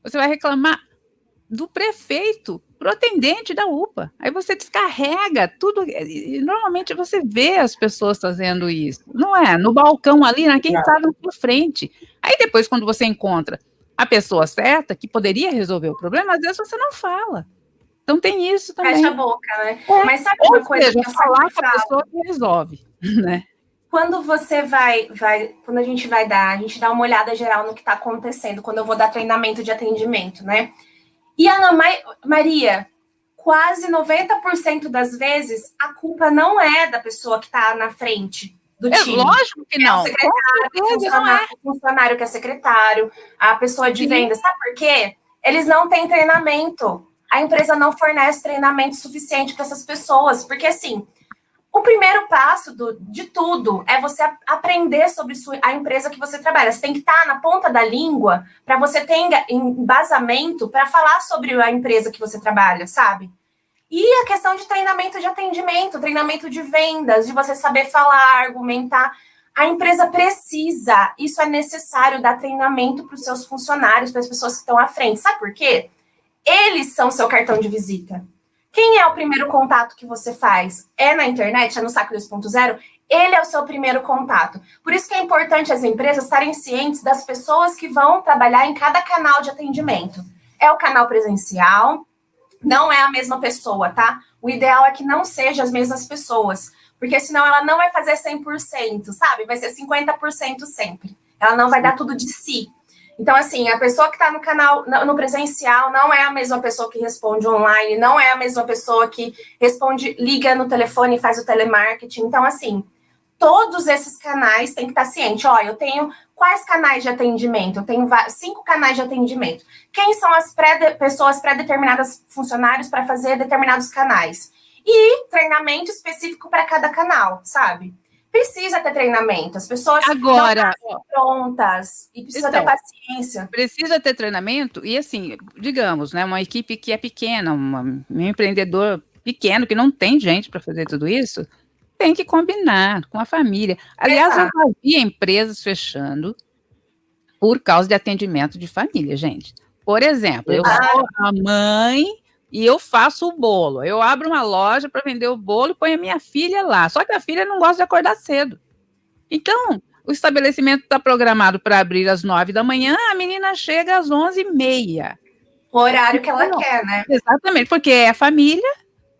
você vai reclamar do prefeito para o atendente da UPA. Aí você descarrega tudo. E normalmente você vê as pessoas fazendo isso, não é? No balcão ali, na quem está na sua frente. Aí depois, quando você encontra a pessoa certa, que poderia resolver o problema, às vezes você não fala. Então tem isso também. Fecha a boca, né? É. Mas sabe Ou uma coisa seja, que eu falar com a pessoa que resolve, né? Quando você vai, vai, quando a gente vai dar, a gente dá uma olhada geral no que está acontecendo, quando eu vou dar treinamento de atendimento, né? E a Ma- Maria, quase 90% das vezes, a culpa não é da pessoa que está na frente do É, time. lógico que É não. o secretário, Com o não funcionário, o funcionário que é secretário, a pessoa de venda. Sabe por quê? Eles não têm treinamento. A empresa não fornece treinamento suficiente para essas pessoas. Porque, assim, o primeiro passo do- de tudo é você aprender sobre sua- a empresa que você trabalha. Você tem que estar na ponta da língua para você ter embasamento para falar sobre a empresa que você trabalha, sabe? E a questão de treinamento de atendimento, treinamento de vendas, de você saber falar, argumentar. A empresa precisa, isso é necessário, dar treinamento para os seus funcionários, para as pessoas que estão à frente. Sabe por quê? Eles são seu cartão de visita. Quem é o primeiro contato que você faz? É na internet? É no Saco 2.0? Ele é o seu primeiro contato. Por isso que é importante as empresas estarem cientes das pessoas que vão trabalhar em cada canal de atendimento. É o canal presencial, não é a mesma pessoa, tá? O ideal é que não sejam as mesmas pessoas, porque senão ela não vai fazer 100%, sabe? Vai ser 50% sempre. Ela não vai dar tudo de si. Então, assim, a pessoa que está no canal, no presencial, não é a mesma pessoa que responde online, não é a mesma pessoa que responde, liga no telefone e faz o telemarketing. Então, assim, todos esses canais têm que estar ciente. Ó, eu tenho quais canais de atendimento? Eu tenho cinco canais de atendimento. Quem são as pré pessoas pré-determinadas, funcionários, para fazer determinados canais? E treinamento específico para cada canal, sabe? Precisa ter treinamento. As pessoas Agora, não prontas e precisa Então, ter paciência. Precisa ter treinamento e assim, digamos, né, uma equipe que é pequena, uma- um empreendedor pequeno que não tem gente para fazer tudo isso, tem que combinar com a família. Aliás, eu Exato. já vi empresas fechando por causa de atendimento de família, gente. Por exemplo, eu Ah. sou a mãe e eu faço o bolo. Eu abro uma loja para vender o bolo e ponho a minha filha lá. Só que a filha não gosta de acordar cedo. Então, o estabelecimento está programado para abrir às nove da manhã, a menina chega às onze e meia. O horário que ela Não. quer, né? Exatamente, porque é família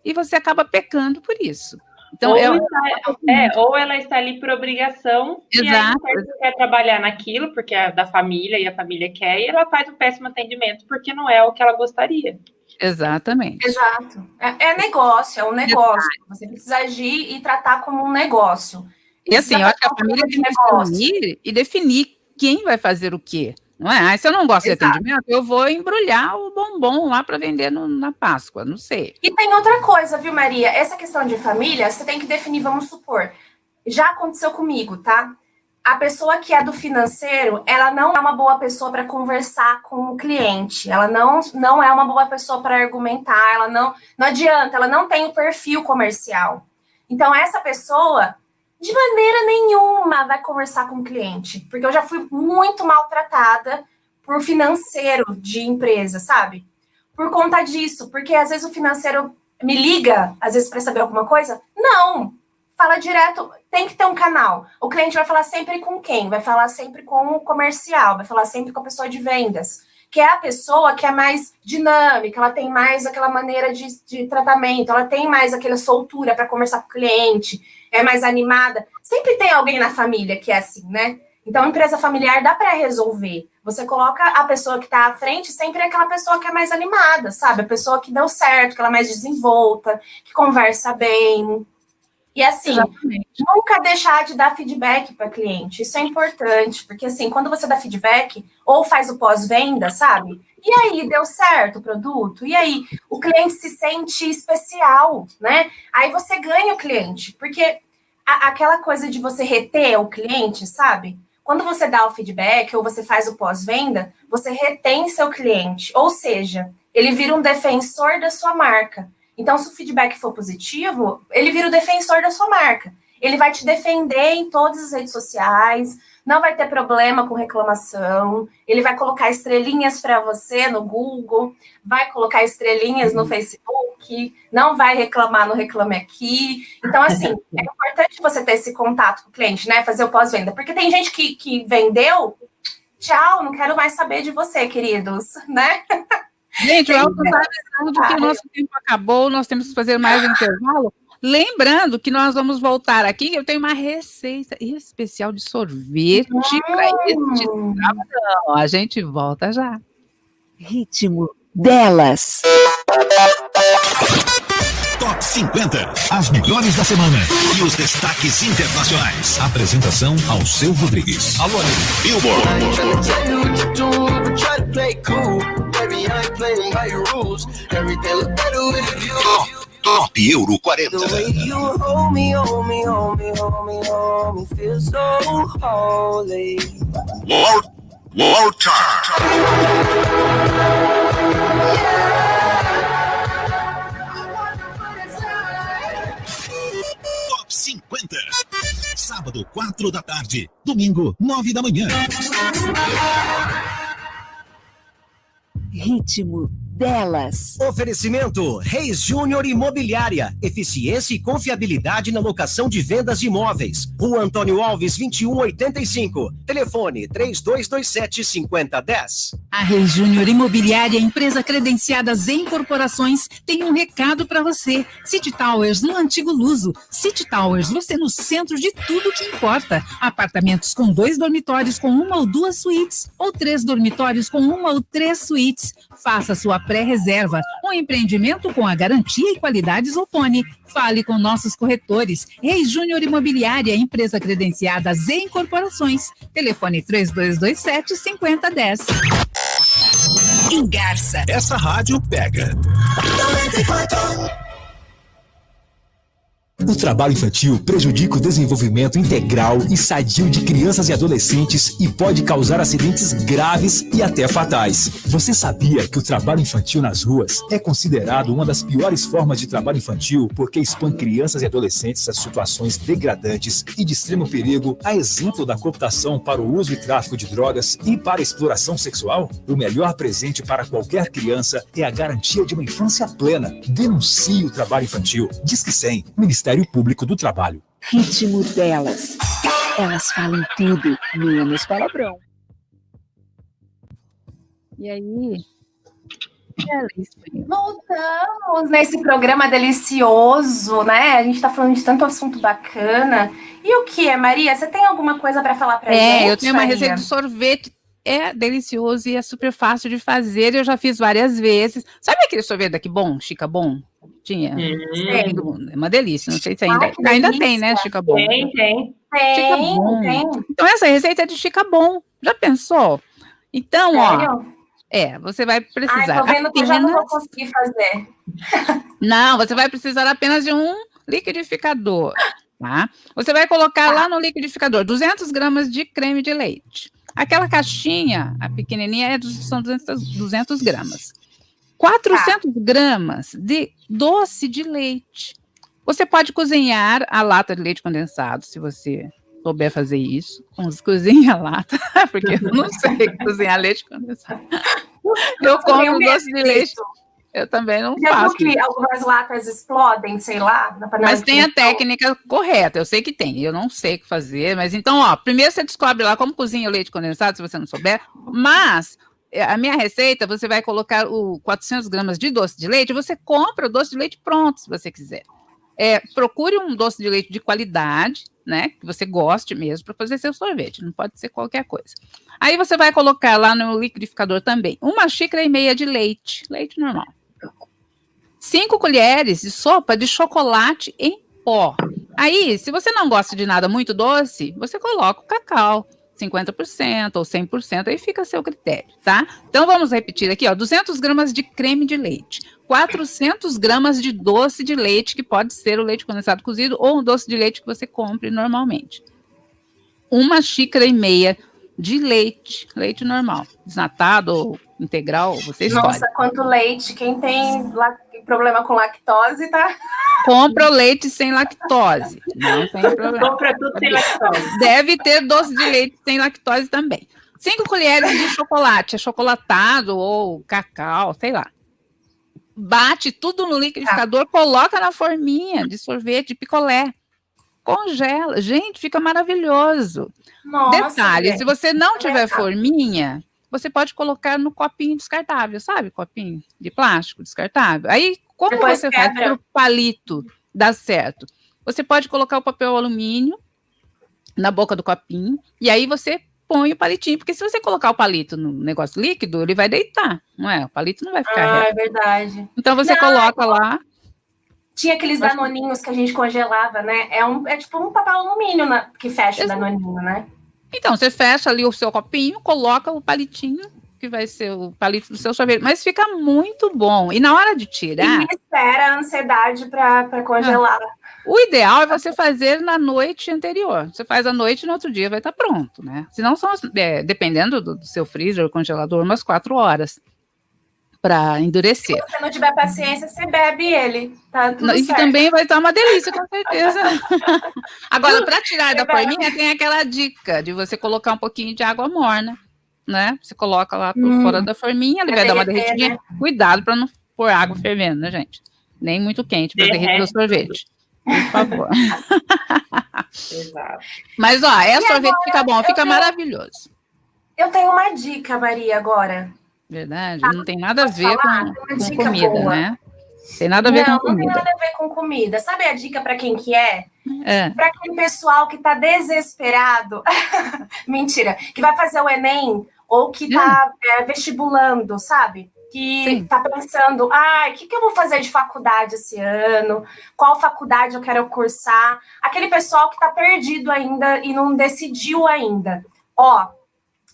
e você acaba pecando por isso. Então, ou, é, está, é, ou ela está ali por obrigação, e aí Exato. o certo quer trabalhar naquilo, porque é da família e a família quer, e ela faz um péssimo atendimento porque não é o que ela gostaria. Exatamente. Exato. É, é negócio, é um negócio. Você precisa agir e tratar como um negócio. E assim, eu acho que a família tem que unir e definir quem vai fazer o quê. Não é? Ah, se eu não gosto Exato. de atendimento, eu vou embrulhar o bombom lá para vender no- na Páscoa, não sei. E tem outra coisa, viu, Maria? Essa questão de família, você tem que definir, vamos supor. Já aconteceu comigo, tá? A pessoa que é do financeiro, ela não é uma boa pessoa para conversar com o cliente. Ela não, não é uma boa pessoa para argumentar. Ela não, não adianta, ela não tem o perfil comercial. Então, essa pessoa, de maneira nenhuma, vai conversar com o cliente. Porque eu já fui muito maltratada por financeiro de empresa, sabe? Por conta disso. Porque às vezes o financeiro me liga, às vezes, para saber alguma coisa. Não! Fala direto, tem que ter um canal. O cliente vai falar sempre com quem? Vai falar sempre com o comercial, vai falar sempre com a pessoa de vendas. que é a pessoa que é mais dinâmica, ela tem mais aquela maneira de, de tratamento, ela tem mais aquela soltura para conversar com o cliente, é mais animada. Sempre tem alguém na família que é assim, né? Então, empresa familiar dá para resolver. Você coloca a pessoa que está à frente, sempre é aquela pessoa que é mais animada, sabe? A pessoa que deu certo, que ela é mais desenvolta, que conversa bem. E assim, Exatamente. nunca deixar de dar feedback para cliente. Isso é importante, porque assim, quando você dá feedback ou faz o pós-venda, sabe? E aí, deu certo o produto? E aí, o cliente se sente especial, né? Aí você ganha o cliente, porque a, aquela coisa de você reter o cliente, sabe? Quando você dá o feedback ou você faz o pós-venda, você retém seu cliente, ou seja, ele vira um defensor da sua marca. Então, se o feedback for positivo, ele vira o defensor da sua marca. Ele vai te defender em todas as redes sociais, não vai ter problema com reclamação, ele vai colocar estrelinhas para você no Google, vai colocar estrelinhas no Facebook, não vai reclamar no Reclame Aqui. Então, assim, é importante você ter esse contato com o cliente, né? Fazer o pós-venda, porque tem gente que, que vendeu, tchau, não quero mais saber de você, queridos, né? Gente, o Elton está avisando que o nosso tempo acabou, nós temos que fazer mais um intervalo. Lembrando que nós vamos voltar aqui, eu tenho uma receita especial de sorvete para este sábado. A gente volta já. Ritmo delas. Top 50. As melhores da semana e os destaques internacionais. Apresentação ao seu Rodrigues. Alô, Billboard. Top Top Euro 40. World, World Chart. Top 50. Sábado, 4 da tarde. Domingo, 9 da manhã. Ritmo delas. Oferecimento Reis Júnior Imobiliária. Eficiência e confiabilidade na locação de vendas de imóveis. Rua Antônio Alves, 2185. Telefone 3227 5010. A Reis Júnior Imobiliária, empresa credenciada em corporações, tem um recado para você. City Towers no antigo Luso. City Towers, você no centro de tudo que importa. Apartamentos com dois dormitórios com uma ou duas suítes, ou três dormitórios com uma ou três suítes. Faça sua pré-reserva. Um empreendimento com a garantia e qualidades Opone. Fale com nossos corretores. Reis Júnior Imobiliária, empresa credenciada em corporações. Telefone 3227 5010. Engarça. Essa rádio pega. 94. O trabalho infantil prejudica o desenvolvimento integral e sadio de crianças e adolescentes e pode causar acidentes graves e até fatais. Você sabia que o trabalho infantil nas ruas é considerado uma das piores formas de trabalho infantil porque expõe crianças e adolescentes a situações degradantes e de extremo perigo, a exemplo da cooptação para o uso e tráfico de drogas e para exploração sexual? O melhor presente para qualquer criança é a garantia de uma infância plena. Denuncie o trabalho infantil. Diz que 100, Ministério Ministério Público do Trabalho. Ritmo delas. Elas falam tudo, menos palavrão. E aí? Voltamos nesse programa delicioso, né? A gente está falando de tanto assunto bacana. E o que é, Maria? Você tem alguma coisa para falar para é, gente? É, eu tenho uma receita de sorvete. É delicioso e é super fácil de fazer. Eu já fiz várias vezes. Sabe aquele sorvete daqui bom, Chica Bom? Tinha. Hum. É uma delícia. Não sei se ainda, ah, ainda tem, né, Chica Bom? Tem, tem. Chica Bom. Tem. Então, essa receita é de Chica Bom. Já pensou? Então, Sério? ó. É, você vai precisar. Ai, tô vendo apenas... que eu já não vou conseguir fazer. Não, você vai precisar apenas de um liquidificador. Tá? Você vai colocar tá. lá no liquidificador 200 gramas de creme de leite. Aquela caixinha, a pequenininha, é, são 200, 200 gramas. 400 tá. gramas de doce de leite. Você pode cozinhar a lata de leite condensado, se você souber fazer isso. Cozinha a lata, porque eu não sei cozinhar leite condensado. Eu como doce de leite. Eu também não Já faço. que algumas latas explodem, sei lá, Mas tem a técnica correta, eu sei que tem. Eu não sei o que fazer, mas então, ó, primeiro você descobre lá como cozinha o leite condensado, se você não souber, mas a minha receita, você vai colocar o 400 gramas de doce de leite, você compra o doce de leite pronto, se você quiser. É, procure um doce de leite de qualidade, né, que você goste mesmo, para fazer seu sorvete, não pode ser qualquer coisa. Aí você vai colocar lá no liquidificador também uma xícara e meia de leite, leite normal. Cinco colheres de sopa de chocolate em pó. Aí, se você não gosta de nada muito doce, você coloca o cacau. 50% ou 100%, aí fica a seu critério, tá? Então vamos repetir aqui, ó, 200 gramas de creme de leite, 400 gramas de doce de leite, que pode ser o leite condensado cozido ou um doce de leite que você compre normalmente. Uma xícara e meia de leite, leite normal, desnatado ou integral, você escolhe. Nossa, quanto leite, quem tem problema com lactose, tá? Compra o leite sem lactose. Não tem problema. Compra tudo sem lactose. Deve ter doce de leite sem lactose também. Cinco colheres de chocolate, achocolatado ou cacau, sei lá. Bate tudo no liquidificador, coloca na forminha de sorvete, de picolé. Congela. Gente, fica maravilhoso. Nossa, Detalhe, gente. se você não tiver forminha, você pode colocar no copinho descartável, sabe? Copinho de plástico descartável. Aí, como Depois você quebra. faz para o palito dar certo? Você pode colocar o papel alumínio na boca do copinho e aí você põe o palitinho, porque se você colocar o palito no negócio líquido, ele vai deitar, não é? O palito não vai ficar ah, reto. é verdade. Então você não, coloca lá. Tinha aqueles danoninhos que a gente congelava, né? É, um, é tipo um papel alumínio na, que fecha Exato. o danoninho, né? Então, você fecha ali o seu copinho, coloca o palitinho, que vai ser o palito do seu sorvete, mas fica muito bom. E na hora de tirar. E espera a ansiedade para congelar. Ah, o ideal é você fazer na noite anterior. Você faz à noite e no outro dia vai estar pronto, né? Senão são, é, dependendo do, do seu freezer ou congelador, umas quatro horas para endurecer. Se você não tiver paciência, você bebe ele. Tá tudo e também vai estar uma delícia, com certeza. Agora, para tirar da forminha, tem aquela dica de você colocar um pouquinho de água morna, né? Você coloca lá por hum. fora da forminha, ele vai dar uma derretidinha. Né? Cuidado para não pôr água fervendo, né, gente? Nem muito quente para derreter o sorvete. Por favor. Exato. Mas, ó, é sorvete agora, fica bom, fica tenho... maravilhoso. Eu tenho uma dica, Maria, agora. Verdade, tá. não tem nada a ver com, com comida, boa. né? Tem nada a ver não, com comida. Não tem nada a ver com comida. Sabe a dica para quem que é? é. Para aquele pessoal que está desesperado. Mentira. Que vai fazer o Enem ou que está hum. é, vestibulando, sabe? Que está pensando, ah, o que, que eu vou fazer de faculdade esse ano? Qual faculdade eu quero cursar? Aquele pessoal que está perdido ainda e não decidiu ainda. Ó,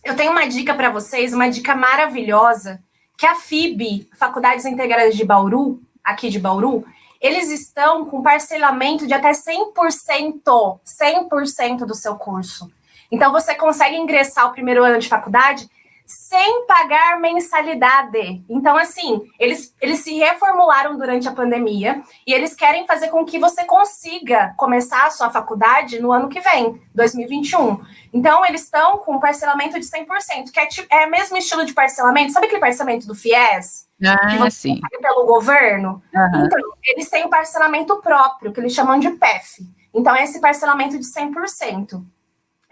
eu tenho uma dica para vocês, uma dica maravilhosa, que a FIB, Faculdades Integradas de Bauru, aqui de Bauru, eles estão com parcelamento de até 100%, 100% do seu curso. Então, você consegue ingressar o primeiro ano de faculdade sem pagar mensalidade. Então, assim, eles, eles se reformularam durante a pandemia e eles querem fazer com que você consiga começar a sua faculdade no ano que vem, 2021. Então, eles estão com parcelamento de 100%, que é, é o mesmo estilo de parcelamento. Sabe aquele parcelamento do FIES? Ah, que você sim. pelo governo? Uhum. Então, eles têm o parcelamento próprio, que eles chamam de PEF. Então, é esse parcelamento de 100%.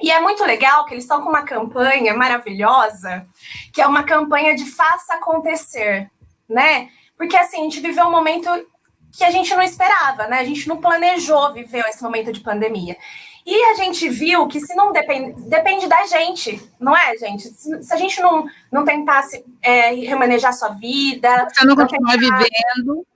E é muito legal que eles estão com uma campanha maravilhosa, que é uma campanha de faça acontecer, né? Porque assim, a gente viveu um momento que a gente não esperava, né? A gente não planejou viver esse momento de pandemia. E a gente viu que se não depende, depende da gente, não é, gente? Se, se a gente não, não tentasse é, remanejar sua vida. Você não, não continuar tentar... vivendo.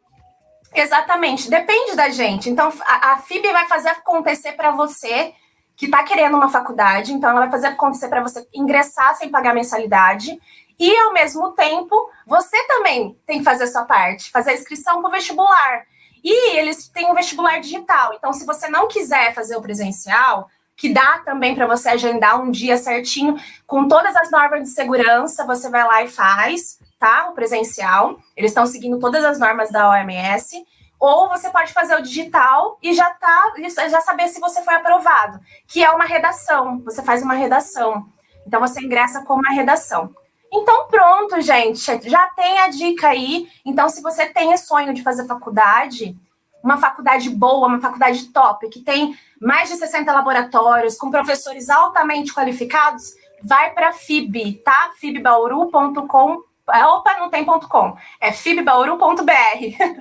Exatamente, depende da gente. Então, a, a FIB vai fazer acontecer para você que está querendo uma faculdade, então ela vai fazer acontecer para você ingressar sem pagar mensalidade. E, ao mesmo tempo, você também tem que fazer a sua parte, fazer a inscrição para o vestibular. E eles têm um vestibular digital. Então, se você não quiser fazer o presencial, que dá também para você agendar um dia certinho, com todas as normas de segurança, você vai lá e faz, tá? O presencial. Eles estão seguindo todas as normas da OMS. Ou você pode fazer o digital e já tá, já saber se você foi aprovado, que é uma redação. Você faz uma redação. Então você ingressa com uma redação. Então pronto, gente, já tem a dica aí. Então se você tem sonho de fazer faculdade, uma faculdade boa, uma faculdade top, que tem mais de 60 laboratórios, com professores altamente qualificados, vai para FIB, tá? fibbauru.com. Opa, não tem ponto .com. É fibbauru.br.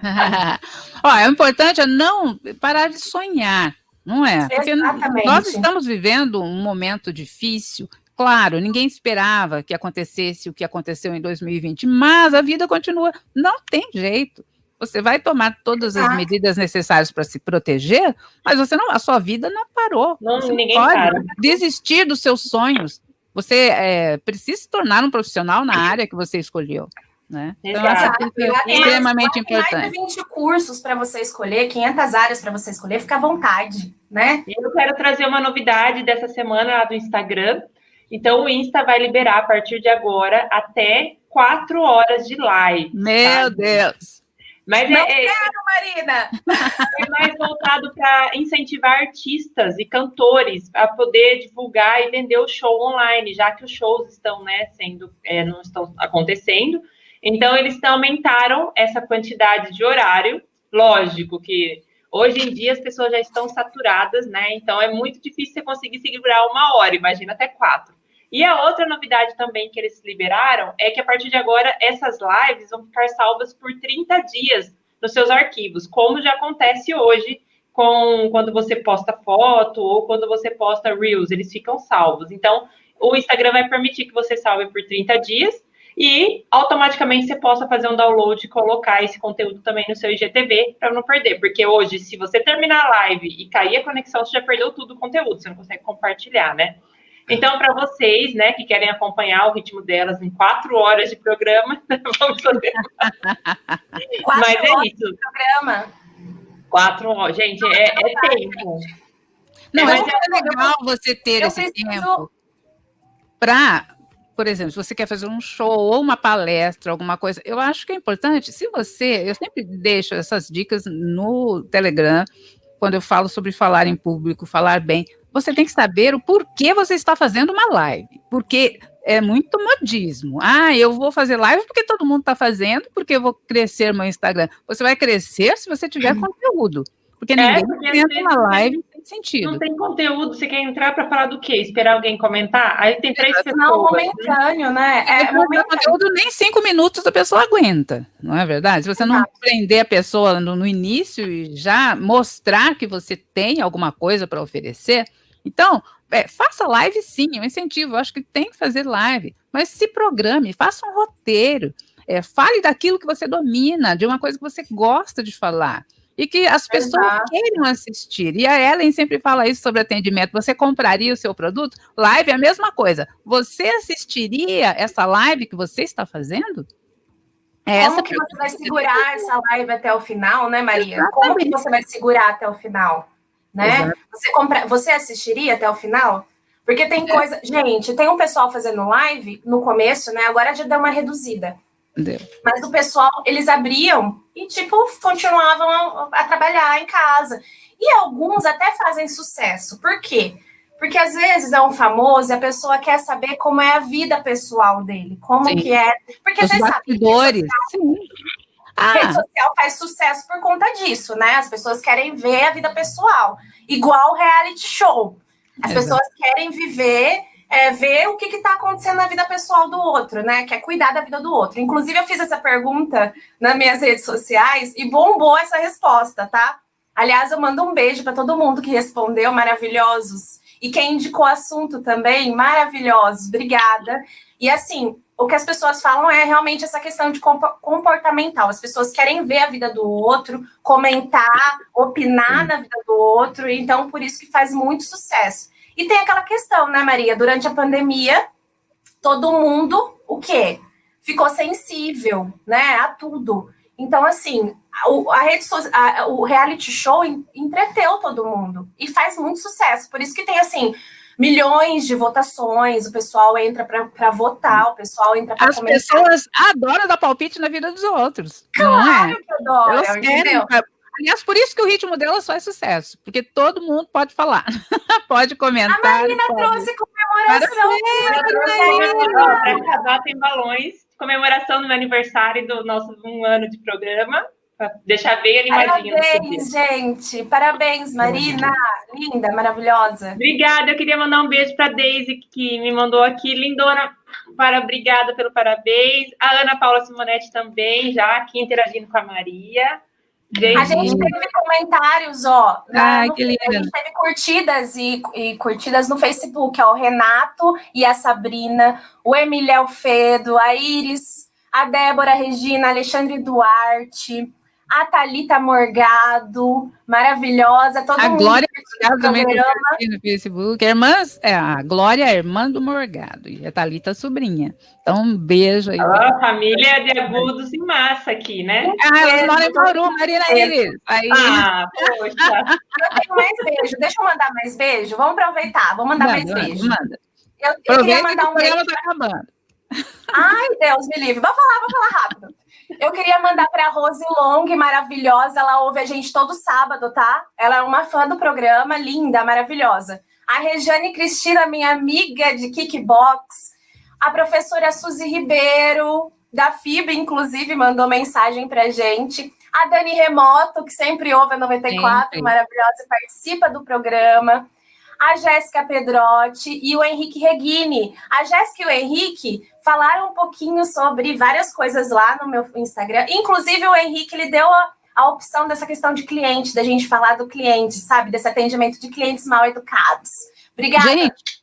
Ó, é importante é não parar de sonhar, não é? Porque Exatamente. nós estamos vivendo um momento difícil. Claro, ninguém esperava que acontecesse o que aconteceu em 2020, mas a vida continua. Não tem jeito. Você vai tomar todas as Ah. medidas necessárias para se proteger, mas você não, a sua vida não parou. Não, você ninguém pode para. desistir dos seus sonhos. Você é, precisa se tornar um profissional na área que você escolheu. Né? Então, essa Exato. é Lá extremamente lá tem mais importante. de 20 cursos para você escolher, 500 áreas para você escolher, fica à vontade, né? E Eu quero trazer uma novidade dessa semana lá do Instagram. Então, o Insta vai liberar a partir de agora até quatro horas de live. Meu Deus! Mas Não é, é- quero, Marina! é mais voltado para incentivar artistas e cantores a poder divulgar e vender o show online, já que os shows estão, né, sendo, é, não estão acontecendo. Então, eles aumentaram essa quantidade de horário. Lógico que hoje em dia as pessoas já estão saturadas, né? Então, é muito difícil você conseguir segurar uma hora, imagina até quatro. E a outra novidade também que eles liberaram é que a partir de agora essas lives vão ficar salvas por 30 dias nos seus arquivos, como já acontece hoje com quando você posta foto ou quando você posta reels, eles ficam salvos. Então, o Instagram vai permitir que você salve por 30 dias e automaticamente você possa fazer um download e colocar esse conteúdo também no seu IGTV para não perder, porque hoje se você terminar a live e cair a conexão, você já perdeu tudo o conteúdo, você não consegue compartilhar, né? Então, para vocês, né, que querem acompanhar o ritmo delas em quatro horas de programa, vamos fazer. Quatro Mas é horas isso. de programa. Quatro horas. Gente, é, é tempo. Não, É, mas mas é legal você ter eu esse preciso- tempo para, por exemplo, se você quer fazer um show ou uma palestra, alguma coisa, eu acho que é importante, se você, eu sempre deixo essas dicas no Telegram, quando eu falo sobre falar em público, falar bem, você tem que saber o porquê você está fazendo uma live, porque é muito modismo. Ah, eu vou fazer live porque todo mundo está fazendo, porque eu vou crescer meu Instagram. Você vai crescer se você tiver conteúdo, porque É, ninguém porque uma não tem- live sem sentido. Não tem conteúdo, você quer entrar para falar do quê? Esperar alguém comentar? Aí tem três pessoas. Não, momentâneo, né? É, É momentâneo. conteúdo nem cinco minutos a pessoa aguenta, não é verdade? Se você não prender a pessoa no, no início e já mostrar que você tem alguma coisa para oferecer, então é, faça live sim, eu incentivo, eu acho que tem que fazer live, mas se programe, faça um roteiro, é, fale daquilo que você domina, de uma coisa que você gosta de falar. E que as pessoas Exato. queiram assistir. E a Ellen sempre fala isso sobre atendimento. Você compraria o seu produto? Live é a mesma coisa. Você assistiria essa live que você está fazendo? É Como essa que você vai segurar essa live até o final, né, Maria? Exatamente. Como que você vai segurar até o final? Né? Exato. Você, compra... você assistiria até o final? Porque É. tem coisa. Gente, tem um pessoal fazendo live no começo, né? Agora já deu uma reduzida. Deu. Mas o pessoal, eles abriam e, tipo, continuavam a, a trabalhar em casa. E alguns até fazem sucesso. Por quê? Porque às vezes é um famoso e a pessoa quer saber como é a vida pessoal dele, como Sim. que é. Porque Os vocês sabem, bastidores. Sim. rede Ah, social faz sucesso por conta disso, né? As pessoas querem ver a vida pessoal, igual reality show. As Exato. pessoas querem viver, é, ver o que está acontecendo na vida pessoal do outro, né? Quer cuidar da vida do outro. Inclusive, eu fiz essa pergunta nas minhas redes sociais e bombou essa resposta, tá? Aliás, eu mando um beijo para todo mundo que respondeu, maravilhosos. E quem indicou o assunto também, maravilhosos. Obrigada. E assim, o que as pessoas falam é realmente essa questão de compo- comportamental. As pessoas querem ver a vida do outro, comentar, opinar na vida do outro, então por isso que faz muito sucesso. E tem aquela questão, né, Maria? Durante a pandemia, todo mundo, o quê? Ficou sensível, né, a tudo. Então, assim, o, a rede so- a- o reality show en- entreteu todo mundo e faz muito sucesso. Por isso que tem, assim, milhões de votações, o pessoal entra para votar, o pessoal entra para as comentar. pessoas adoram dar palpite na vida dos outros. não é? Claro que adoram, Elas querem. Aliás, por isso que o ritmo delas faz sucesso, porque todo mundo pode falar, pode comentar. A Marina pode- trouxe comemoração. Para acabar, tem balões comemoração do meu aniversário do nosso um ano de programa. Pra deixar bem animadinho. Parabéns, gente. Parabéns, Marina. Linda, maravilhosa. Obrigada. Eu queria mandar um beijo para Daisy, que me mandou aqui. Lindona, para, obrigada pelo parabéns. A Ana Paula Simonetti também, já aqui interagindo com a Maria. Gente, a gente teve comentários, ó. Ai, que lindo. A gente teve curtidas e, e, curtidas no Facebook, ó. O Renato e a Sabrina, o Emílio Alfedo, a Iris, a Débora Regina, Alexandre Duarte, a Thalita Morgado, maravilhosa. Todo a mundo Glória Morgado também aqui no Facebook. Irmãs, é, a Glória é irmã do Morgado e a Thalita sobrinha. Então, um beijo aí. A família de agudos e massa aqui, né? Ah, elas moram em Bauru, Marina Iris. Aí... Ah, poxa. eu tenho mais beijo. Deixa eu mandar mais beijo. Vamos aproveitar. Vamos mandar manda, mais beijo. Manda. Eu, eu queria mandar um beijo. Tá acabando. Ai, Deus me livre. Vou falar, vou falar rápido. Eu queria mandar para a Rose Long, maravilhosa. Ela ouve a gente todo sábado, tá? Ela é uma fã do programa, linda, maravilhosa. A Regiane Cristina, minha amiga de kickbox. A professora Suzy Ribeiro, da FIB, inclusive, mandou mensagem para gente. A Dani Remoto, que sempre ouve a 94, sempre. maravilhosa, participa do programa a Jéssica Pedrotti e o Henrique Reguini. A Jéssica e o Henrique falaram um pouquinho sobre várias coisas lá no meu Instagram. Inclusive, o Henrique ele deu a, a opção dessa questão de cliente, da gente falar do cliente, sabe? Desse atendimento de clientes mal educados. Obrigada. Gente,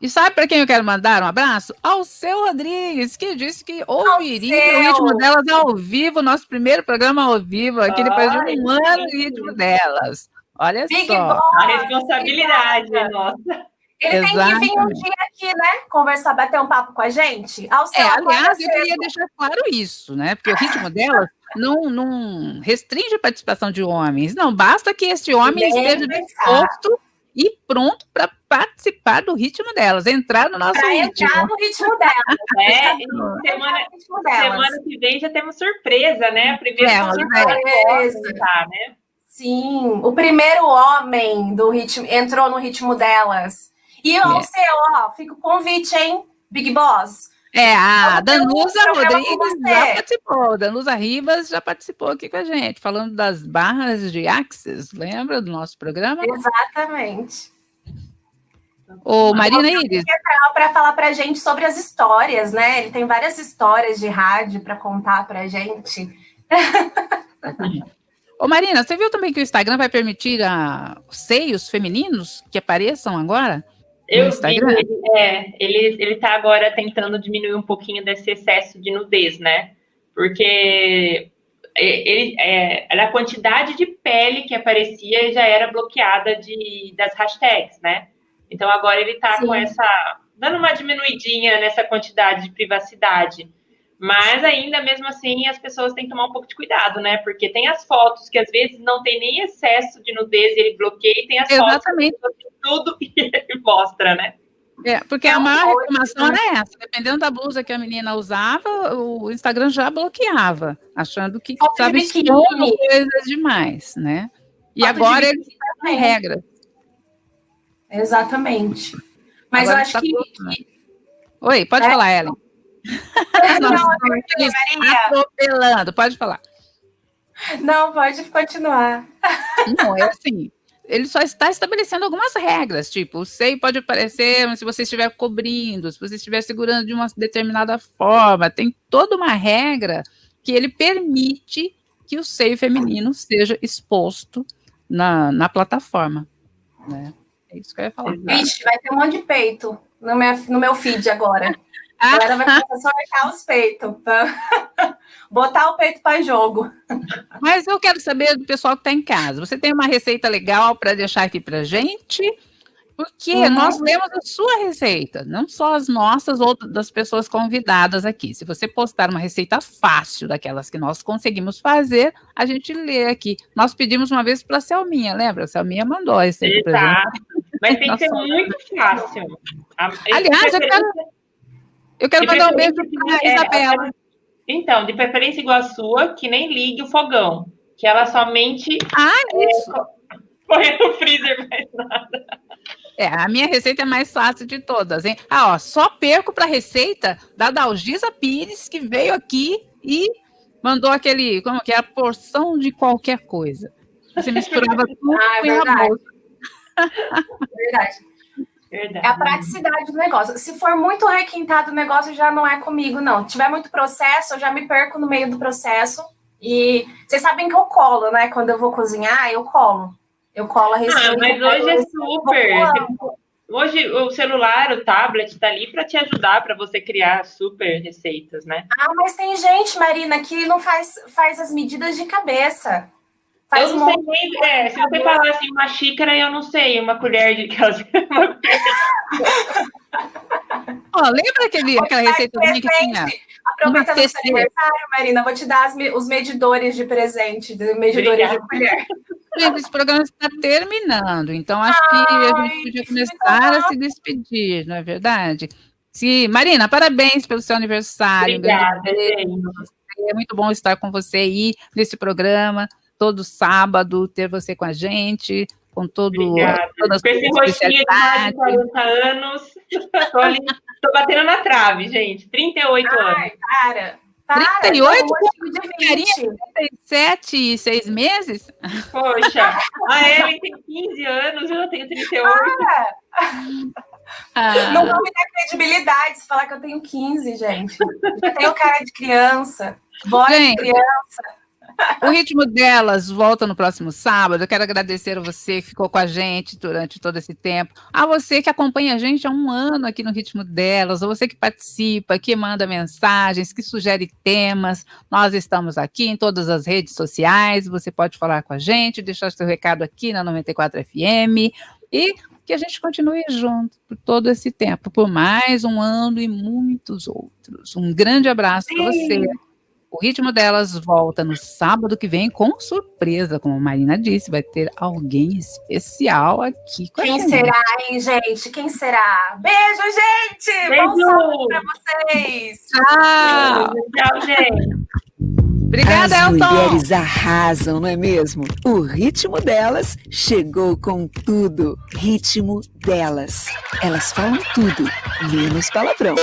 E sabe para quem eu quero mandar um abraço? Ao seu Rodrigues, que disse que ouviria o ritmo delas ao vivo, nosso primeiro programa ao vivo, aqui depois de um ano o ritmo delas. Olha Big só. Boy, a responsabilidade é nossa. Ele Exatamente. tem que vir um dia aqui, né? Conversar, bater um papo com a gente. Ao é, aliás, eu queria deixar claro isso, né? Porque o ritmo delas não, não restringe a participação de homens. Não, basta que esse homem Bem esteja disposto e pronto para participar do ritmo delas, entrar no nosso pra ritmo. Entrar no ritmo delas. É, semana, semana que vem já temos surpresa, né? A primeira é, surpresa, é. Tá, né? Sim, o primeiro homem do ritmo entrou no ritmo delas. E é. ao seu, ó, fica o convite, hein, Big Boss. É, a Danusa Rodrigues já participou, Danusa Rivas já participou aqui com a gente, falando das barras de Axis, lembra do nosso programa? Exatamente. O Marina Iris. Para falar para a gente sobre as histórias, né? Ele tem várias histórias de rádio para contar para a gente. Ô Marina, você viu também que o Instagram vai permitir a, seios femininos que apareçam agora? Eu vi, ele, é, ele, ele tá agora tentando diminuir um pouquinho desse excesso de nudez, né? Porque ele, é, a quantidade de pele que aparecia já era bloqueada de, das hashtags, né? Então agora ele tá Sim. com essa. dando uma diminuidinha nessa quantidade de privacidade. Mas ainda mesmo assim as pessoas têm que tomar um pouco de cuidado, né? Porque tem as fotos que às vezes não tem nem excesso de nudez e ele bloqueia, e tem as Exatamente. fotos que tudo e ele mostra, né? É, porque a maior reclamação era essa. Dependendo da blusa que a menina usava, o Instagram já bloqueava, achando que estava expondo coisas demais, né? E Foto agora ele tem regra. Exatamente. Mas agora eu acho tá que... Oi, pode é. falar, Ellen. Nossa, atropelando, pode falar. Não, pode continuar. Não, é assim. Ele só está estabelecendo algumas regras, tipo, o seio pode aparecer se você estiver cobrindo, se você estiver segurando de uma determinada forma. Tem toda uma regra que ele permite que o seio feminino seja exposto na, na plataforma. Né? É isso que eu ia falar. Vixe, vai ter um monte de peito no meu, no meu feed agora. A galera vai começar a marcar os peitos, botar o peito para jogo. Mas eu quero saber do pessoal que está em casa. Você tem uma receita legal para deixar aqui para gente? Porque uhum. nós lemos a sua receita, não só as nossas ou das pessoas convidadas aqui. Se você postar uma receita fácil daquelas que nós conseguimos fazer, a gente lê aqui. Nós pedimos uma vez para a Selminha, lembra? A Selminha mandou a receita. Exato. Mas tem que ser muito fácil. Aliás, eu quero, eu quero de mandar um beijo para é, Isabela. Então, de preferência igual a sua, que nem ligue o fogão. Que ela somente. Ah, isso! Põe no freezer mais nada. É, a minha receita é mais fácil de todas, hein? Ah, ó, só perco para a receita da Dalgisa Pires, que veio aqui e mandou aquele, como que é, a porção de qualquer coisa. Você misturava tudo Ah, é e verdade. arroz. Verdade. Verdade. É a praticidade do negócio. Se for muito requintado o negócio, já não é comigo, não. Se tiver muito processo, eu já me perco no meio do processo. E vocês sabem que eu colo, né? Quando eu vou cozinhar, eu colo. Eu colo a Ah, receita. mas eu hoje é super. Hoje o celular, o tablet tá ali para te ajudar para você criar super receitas, né? Ah, mas tem gente, Marina, que não faz, faz as medidas de cabeça. Faz eu um não sei nem, é, se você falar assim, uma xícara, eu não sei, uma colher de uma colher Ó, lembra aquele, aquela receita que tinha? Aproveita no seu aniversário, Marina, vou te dar as me- os medidores de presente, de medidores Obrigada. de colher. Esse programa está terminando, então acho que a gente podia começar a se despedir, não é verdade? Sim, Marina, parabéns pelo seu aniversário. um grande Obrigada, você. É muito bom estar com você aí nesse programa, todo sábado, ter você com a gente, com todo, Obrigada. todas as Com esse rostinho de mais de especialidades. 40 anos, tô batendo na trave, gente. 38 anos. Ai, para. Para, 38 não, hoje de carinha 20. 37 e 6 meses? Poxa, a Ellen tem 15 anos, eu tenho 38. Ah, Não vou me dar credibilidade se falar que eu tenho 15, gente. Eu tenho cara de criança, voz de criança. O ritmo delas volta no próximo sábado. Eu quero agradecer a você que ficou com a gente durante todo esse tempo. A você que acompanha a gente há um ano aqui no ritmo delas. A você que participa, que manda mensagens, que sugere temas. Nós estamos aqui em todas as redes sociais. Você pode falar com a gente, deixar seu recado aqui na 94 FM. E que a gente continue junto por todo esse tempo, por mais um ano e muitos outros. Um grande abraço para você. O ritmo delas volta no sábado que vem com surpresa, como a Marina disse, vai ter alguém especial aqui com a Quem será, hein, gente? Quem será? Beijo, gente! Bom Beijo! sábado pra vocês! Tchau! Tchau, gente. Obrigada, As Elton! mulheres arrasam, não é mesmo? O ritmo delas chegou com tudo. Ritmo delas. Elas falam tudo, menos palavrão.